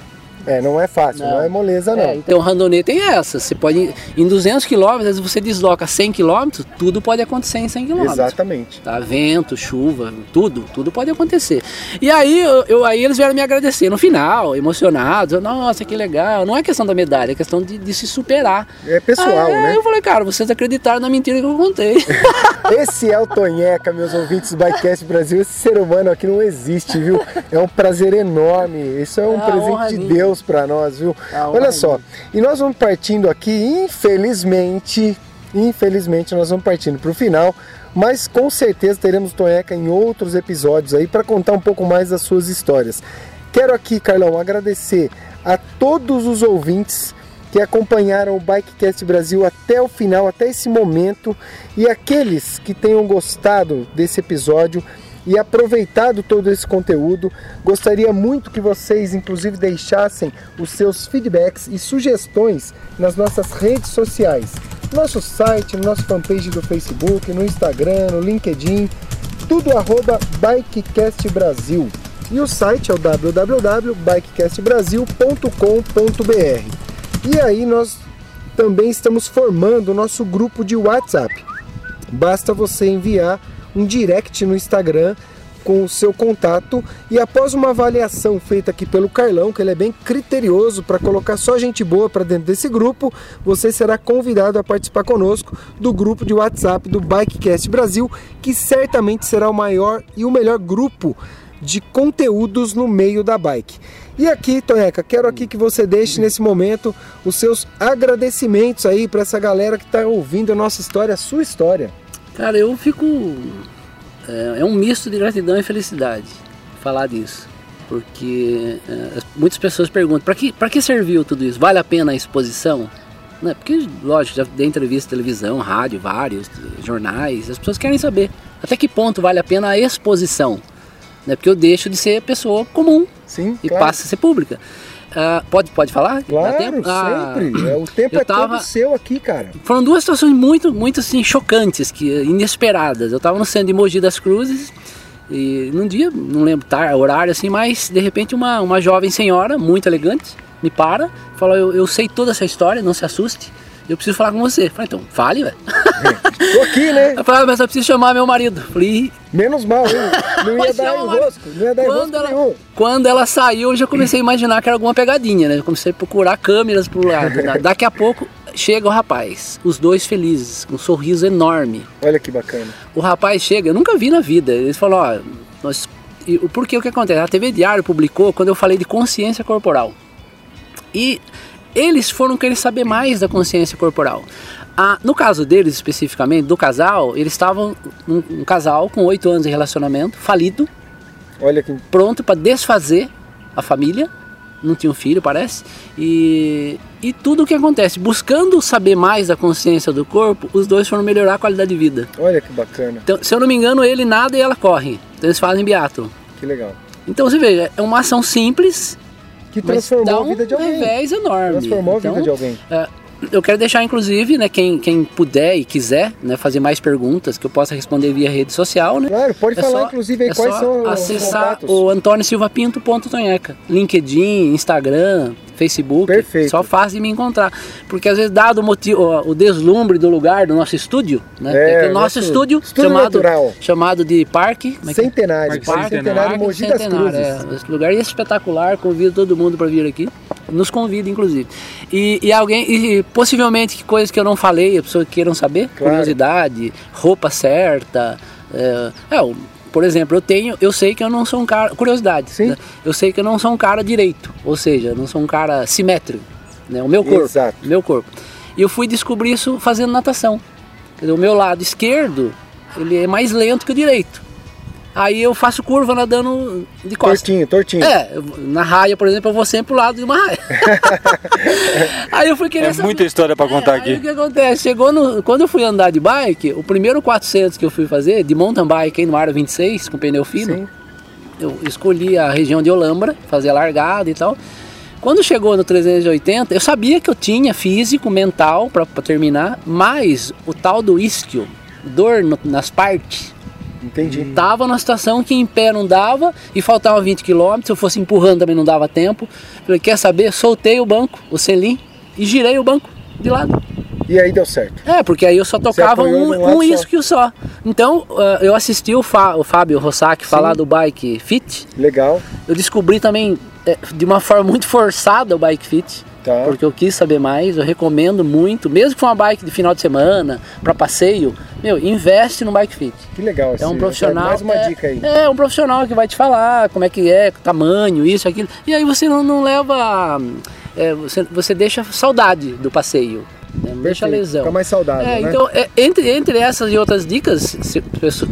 É, não é fácil, não, não é moleza não. É, então o randonê tem essa, você pode, em 200 km, às vezes você desloca 100 km, tudo pode acontecer em 100 km. Exatamente. Tá, vento, chuva, tudo, tudo pode acontecer. E aí, eu, eu aí eles vieram me agradecer no final, emocionados, nossa, que legal, não é questão da medalha, é questão de, de se superar. É pessoal, aí, né? eu falei, cara, vocês acreditaram na mentira que eu contei. Esse é o Tonheca, meus ouvintes do Bikecast Brasil, esse ser humano aqui não existe, viu? É um prazer enorme, isso é um é presente de Deus Deus para nós, viu? Ah, Olha só, e nós vamos partindo aqui, infelizmente, infelizmente nós vamos partindo para o final, mas com certeza teremos Tonheca em outros episódios aí para contar um pouco mais das suas histórias. Quero aqui, Carlão, agradecer a todos os ouvintes que acompanharam o Bikecast Brasil até o final, até esse momento, e aqueles que tenham gostado desse episódio e aproveitado todo esse conteúdo, gostaria muito que vocês, inclusive, deixassem os seus feedbacks e sugestões nas nossas redes sociais. Nosso site, no nosso fanpage do Facebook, no Instagram, no LinkedIn, tudo arroba Bikecast Brasil. E o site é o www.bikecastbrasil.com.br. E aí nós também estamos formando o nosso grupo de WhatsApp. Basta você enviar um direct no Instagram com o seu contato e após uma avaliação feita aqui pelo Carlão, que ele é bem criterioso para colocar só gente boa para dentro desse grupo, você será convidado a participar conosco do grupo de WhatsApp do Bikecast Brasil, que certamente será o maior e o melhor grupo de conteúdos no meio da bike. E aqui, Tonheca, quero aqui que você deixe nesse momento os seus agradecimentos aí para essa galera que está ouvindo a nossa história, a sua história. Cara, eu fico é, é um misto de gratidão e felicidade falar disso. Porque é, muitas pessoas perguntam, para que, que serviu tudo isso? Vale a pena a exposição? Não, é porque, lógico, já dei entrevista televisão, rádio, vários, jornais, as pessoas querem saber até que ponto vale a pena a exposição. Né? Porque eu deixo de ser pessoa comum Sim, e claro. passa a ser pública. Uh, pode, pode falar? Claro, sempre. Ah, o tempo é tava... todo seu aqui, cara. Foram duas situações muito, muito assim, chocantes, que, inesperadas. Eu estava no centro de Mogi das Cruzes e num dia, não lembro tá, horário assim, mas de repente uma, uma jovem senhora, muito elegante, me para, fala, eu, eu sei toda essa história, não se assuste eu preciso falar com você. Falei, então, fale, velho. Tô aqui, né? Eu falei, ah, mas eu preciso chamar meu marido. Falei, menos mal, hein? Não ia dar enrosco, não ia dar quando ela, nenhum. Quando ela saiu, eu já comecei a imaginar que era alguma pegadinha, né? Eu comecei a procurar câmeras pro lado. Né? Daqui a pouco chega o rapaz, os dois felizes, com um sorriso enorme. Olha que bacana. O rapaz chega, eu nunca vi na vida. Ele falou, ó, nós e por que o que acontece? A TV Diário publicou quando eu falei de consciência corporal. E eles foram querer saber mais da consciência corporal. Ah, no caso deles especificamente, do casal, eles estavam um, um casal com oito anos de relacionamento, falido, Olha que... pronto para desfazer a família, não tinha um filho, parece, e, e tudo o que acontece, buscando saber mais da consciência do corpo, os dois foram melhorar a qualidade de vida. Olha que bacana. Então, se eu não me engano, ele nada e ela corre. Então eles fazem biatlo. Que legal. Então você vê, é uma ação simples que transformou um a vida de alguém. revés enorme. Transformou então, a vida de alguém. É, eu quero deixar, inclusive, né, quem, quem puder e quiser né, fazer mais perguntas que eu possa responder via rede social, né? Claro, pode é falar, só, inclusive, aí, é quais são acessar os o Antônio Silva Pinto ponto Tonheca, LinkedIn, Instagram, Facebook, Perfeito. só fácil de me encontrar, porque às vezes dado o, motivo, o deslumbre do lugar do nosso estúdio, né? É, o nosso, nosso estúdio, estúdio chamado, natural. chamado de Parque é Centenário, Parque Parque Centenário. Centenário Mogi das Cruzes. É, esse lugar é espetacular, convido todo mundo para vir aqui. Nos convida, inclusive. E, e alguém, e possivelmente que coisas que eu não falei, as pessoas queiram saber, Claro. curiosidade, roupa certa. É, é, o- por exemplo, eu tenho, eu sei que eu não sou um cara. Curiosidade. Sim. né? Eu sei que eu não sou um cara direito, ou seja, eu não sou um cara simétrico. Né? O meu corpo. Exato. Meu corpo. E eu fui descobrir isso fazendo natação. Dizer, o meu lado esquerdo, ele é mais lento que o direito. Aí eu faço curva nadando de costas. Tortinho, tortinho. É, na raia, por exemplo, eu vou sempre pro lado de uma raia. aí eu fui querer É saber- muita história pra contar Aí aqui. o que acontece? Chegou no. Quando eu fui andar de bike, o primeiro 400 que eu fui fazer, de mountain bike aí no Aro 26, com pneu fino, Sim. eu escolhi a região de Olambra, fazer a largada e tal. Quando chegou no 380, eu sabia que eu tinha físico, mental para terminar, mas o tal do isquio, dor no- nas partes, Entendi. Tava numa situação que em pé não dava e faltava 20 km, se eu fosse empurrando também não dava tempo. Falei, quer saber? Soltei o banco, o selim, e girei o banco de lado. E aí deu certo. É, porque aí eu só tocava um, um lado um só. isquio só. Então, ah, eu assisti o, Fá- o Fábio Rossac falar do bike fit. Legal. Eu descobri também, eh, de uma forma muito forçada, o bike fit. Tá. Porque eu quis saber mais, eu recomendo muito, mesmo que for uma bike de final de semana, para passeio, meu, investe no bike fit. Que legal. É um profissional. Mais uma é, dica aí. É, um profissional que vai te falar como é que é, tamanho, isso, aquilo. E aí você não, não leva. é, você, você deixa saudade do passeio. Né? Deixa Perfeito. lesão. Fica mais saudável, É, né? então, é, entre, entre essas e outras dicas,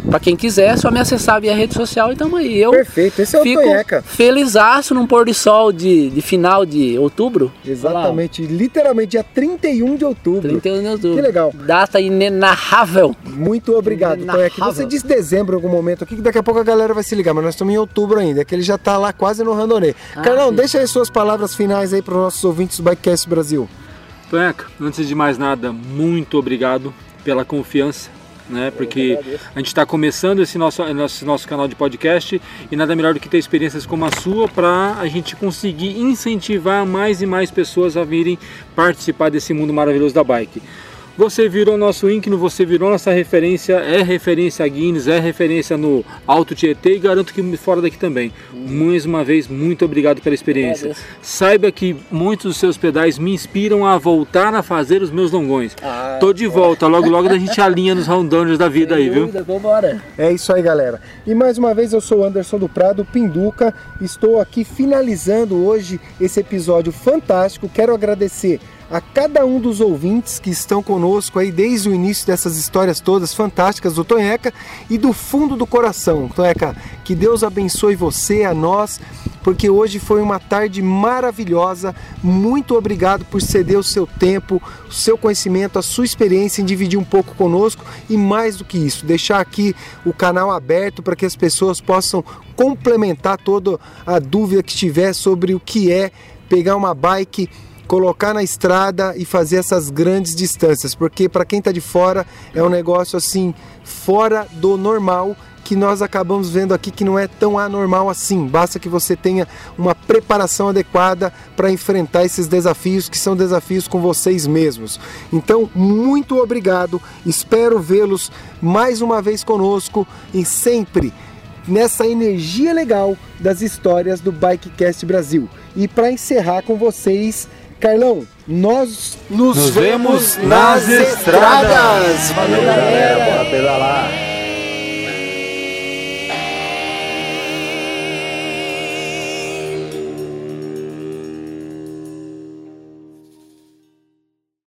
para quem quiser, é só me acessar via rede social e tamo aí. Eu Perfeito. Esse é o fico Tonheca. felizaço num pôr de sol de, de final de outubro. Exatamente. Literalmente dia 31 de outubro. 31 de outubro. Que legal. Data inenarrável. Muito obrigado, Inenarrável. Tonheca. Você disse dezembro em algum momento aqui, que daqui a pouco a galera vai se ligar, mas nós estamos em outubro ainda, que ele já tá lá quase no randonê. Ah, Carlão, sim. deixa aí suas palavras finais aí para os nossos ouvintes do Bikecast Brasil. Tonheca, antes de mais nada, muito obrigado pela confiança, né? Porque a gente está começando esse nosso, esse nosso canal de podcast e nada melhor do que ter experiências como a sua para a gente conseguir incentivar mais e mais pessoas a virem participar desse mundo maravilhoso da bike. Você virou nosso ínclino, você virou nossa referência, é referência a Guinness, é referência no Alto Tietê e garanto que fora daqui também. Hum. Mais uma vez, muito obrigado pela experiência. Saiba que muitos dos seus pedais me inspiram a voltar a fazer os meus longões. Ah, Tô de volta, logo logo a gente alinha nos rondônios da vida Sem aí, dúvida, viu? Vambora. É isso aí, galera. E mais uma vez eu sou o Anderson do Prado, Pinduca. Estou aqui finalizando hoje esse episódio fantástico. Quero agradecer a cada um dos ouvintes que estão conosco aí desde o início dessas histórias todas fantásticas do Tonheca e do fundo do coração. Tonheca, que Deus abençoe você, a nós, porque hoje foi uma tarde maravilhosa. Muito obrigado por ceder o seu tempo, o seu conhecimento, a sua experiência em dividir um pouco conosco e mais do que isso, deixar aqui o canal aberto para que as pessoas possam complementar toda a dúvida que tiver sobre o que é pegar uma bike colocar na estrada e fazer essas grandes distâncias, porque para quem está de fora é um negócio assim fora do normal que nós acabamos vendo aqui que não é tão anormal assim. Basta que você tenha uma preparação adequada para enfrentar esses desafios que são desafios com vocês mesmos. Então, muito obrigado. Espero vê-los mais uma vez conosco e sempre nessa energia legal das histórias do Bikecast Brasil. E para encerrar com vocês, Carlão, nós nos, nos vemos nas, estradas. estradas. Valeu, galera. Bora pedalar.